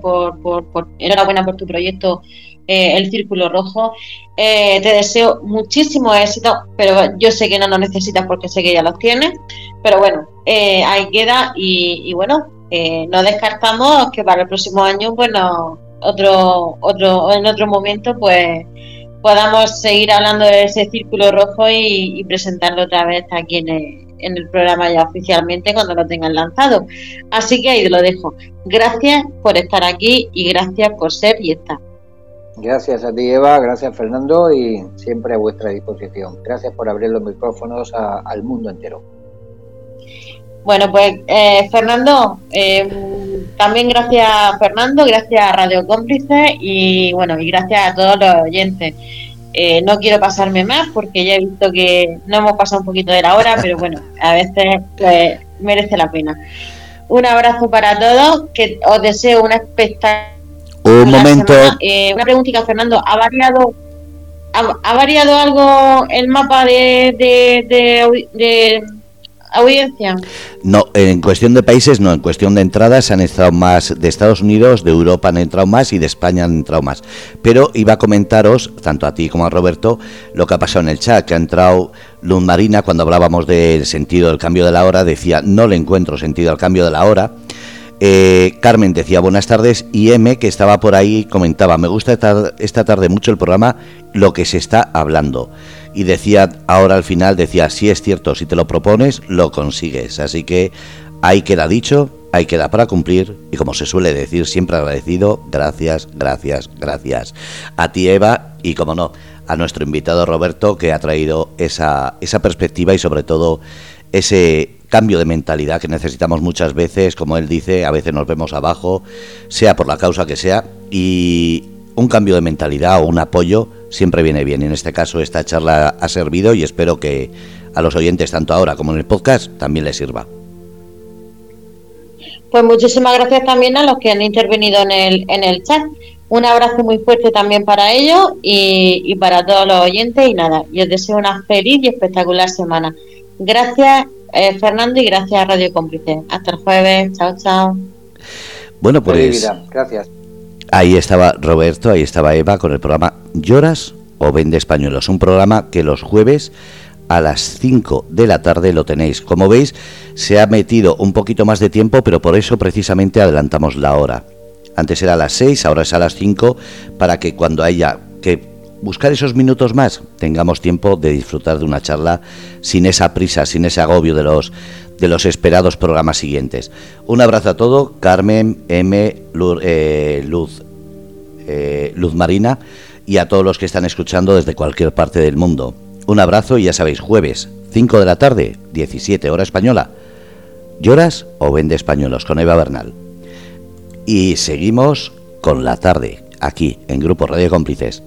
Por, por, por, enhorabuena por tu proyecto eh, el Círculo Rojo. Eh, te deseo muchísimo éxito, pero yo sé que no lo necesitas porque sé que ya los tienes. Pero bueno, eh, ahí queda y, bueno, no descartamos que para el próximo año, bueno, otro, otro, en otro momento, pues podamos seguir hablando de ese Círculo Rojo y, presentarlo otra vez aquí en el, en el programa ya oficialmente cuando lo tengan lanzado. Así que ahí lo dejo. Gracias por estar aquí y gracias por ser y estar.
Gracias a ti, Eva, gracias, Fernando, y siempre a vuestra disposición. Gracias por abrir los micrófonos al mundo entero.
Bueno, pues eh, Fernando, eh, también gracias Fernando, gracias a Radio Cómplice y bueno, y gracias a todos los oyentes. Eh, no quiero pasarme más porque ya he visto que no hemos pasado un poquito de la hora, pero bueno, a veces pues, merece la pena. Un abrazo para todos, que os deseo una espectacular
un momento.
Eh, una preguntita, Fernando. ¿Ha variado, ha, variado algo el mapa de, de, audiencia?
No, en cuestión de países no, en cuestión de entradas han entrado más de Estados Unidos, de Europa han entrado más y de España han entrado más. Pero iba a comentaros, tanto a ti como a Roberto, lo que ha pasado en el chat, que ha entrado Luz Marina cuando hablábamos del sentido del cambio de la hora, decía, no le encuentro sentido al cambio de la hora. Eh, Carmen decía buenas tardes y M, que estaba por ahí, comentaba, me gusta esta, tarde mucho el programa, lo que se está hablando. Y decía, ahora al final, decía, si es cierto, si te lo propones, lo consigues. Así que ahí queda dicho, ahí queda para cumplir y como se suele decir, siempre agradecido, gracias, gracias, gracias. A ti Eva y como no, a nuestro invitado Roberto, que ha traído esa, esa perspectiva y sobre todo ese cambio de mentalidad que necesitamos muchas veces, como él dice, a veces nos vemos abajo, sea por la causa que sea, y un cambio de mentalidad o un apoyo siempre viene bien. En este caso esta charla ha servido y espero que a los oyentes, tanto ahora como en el podcast, también les sirva.
Pues muchísimas gracias también a los que han intervenido en el, en el chat. Un abrazo muy fuerte también para ellos y, para todos los oyentes. Y nada, yo os deseo una feliz y espectacular semana. Gracias, eh, Fernando, y gracias a Radio Cómplice. Hasta el jueves. Chao, chao.
Bueno, pues.
Gracias.
Ahí estaba Roberto, ahí estaba Eva con el programa ¿Lloras o Vende Españolos? Un programa que los jueves a las 5 de la tarde lo tenéis. Como veis, se ha metido un poquito más de tiempo, pero por eso precisamente adelantamos la hora. Antes era a las 6, ahora es a las 5, para que cuando haya que buscar esos minutos más, tengamos tiempo de disfrutar de una charla sin esa prisa, sin ese agobio de los de los esperados programas siguientes. Un abrazo a todos, Carmen, M, eh, Luz, eh, Luz Marina y a todos los que están escuchando desde cualquier parte del mundo. Un abrazo y ya sabéis, jueves, 5 de la tarde, 17 hora española. ¿Lloras o vende españolos con Eva Bernal? Y seguimos con la tarde, aquí en Grupo Radio Cómplices.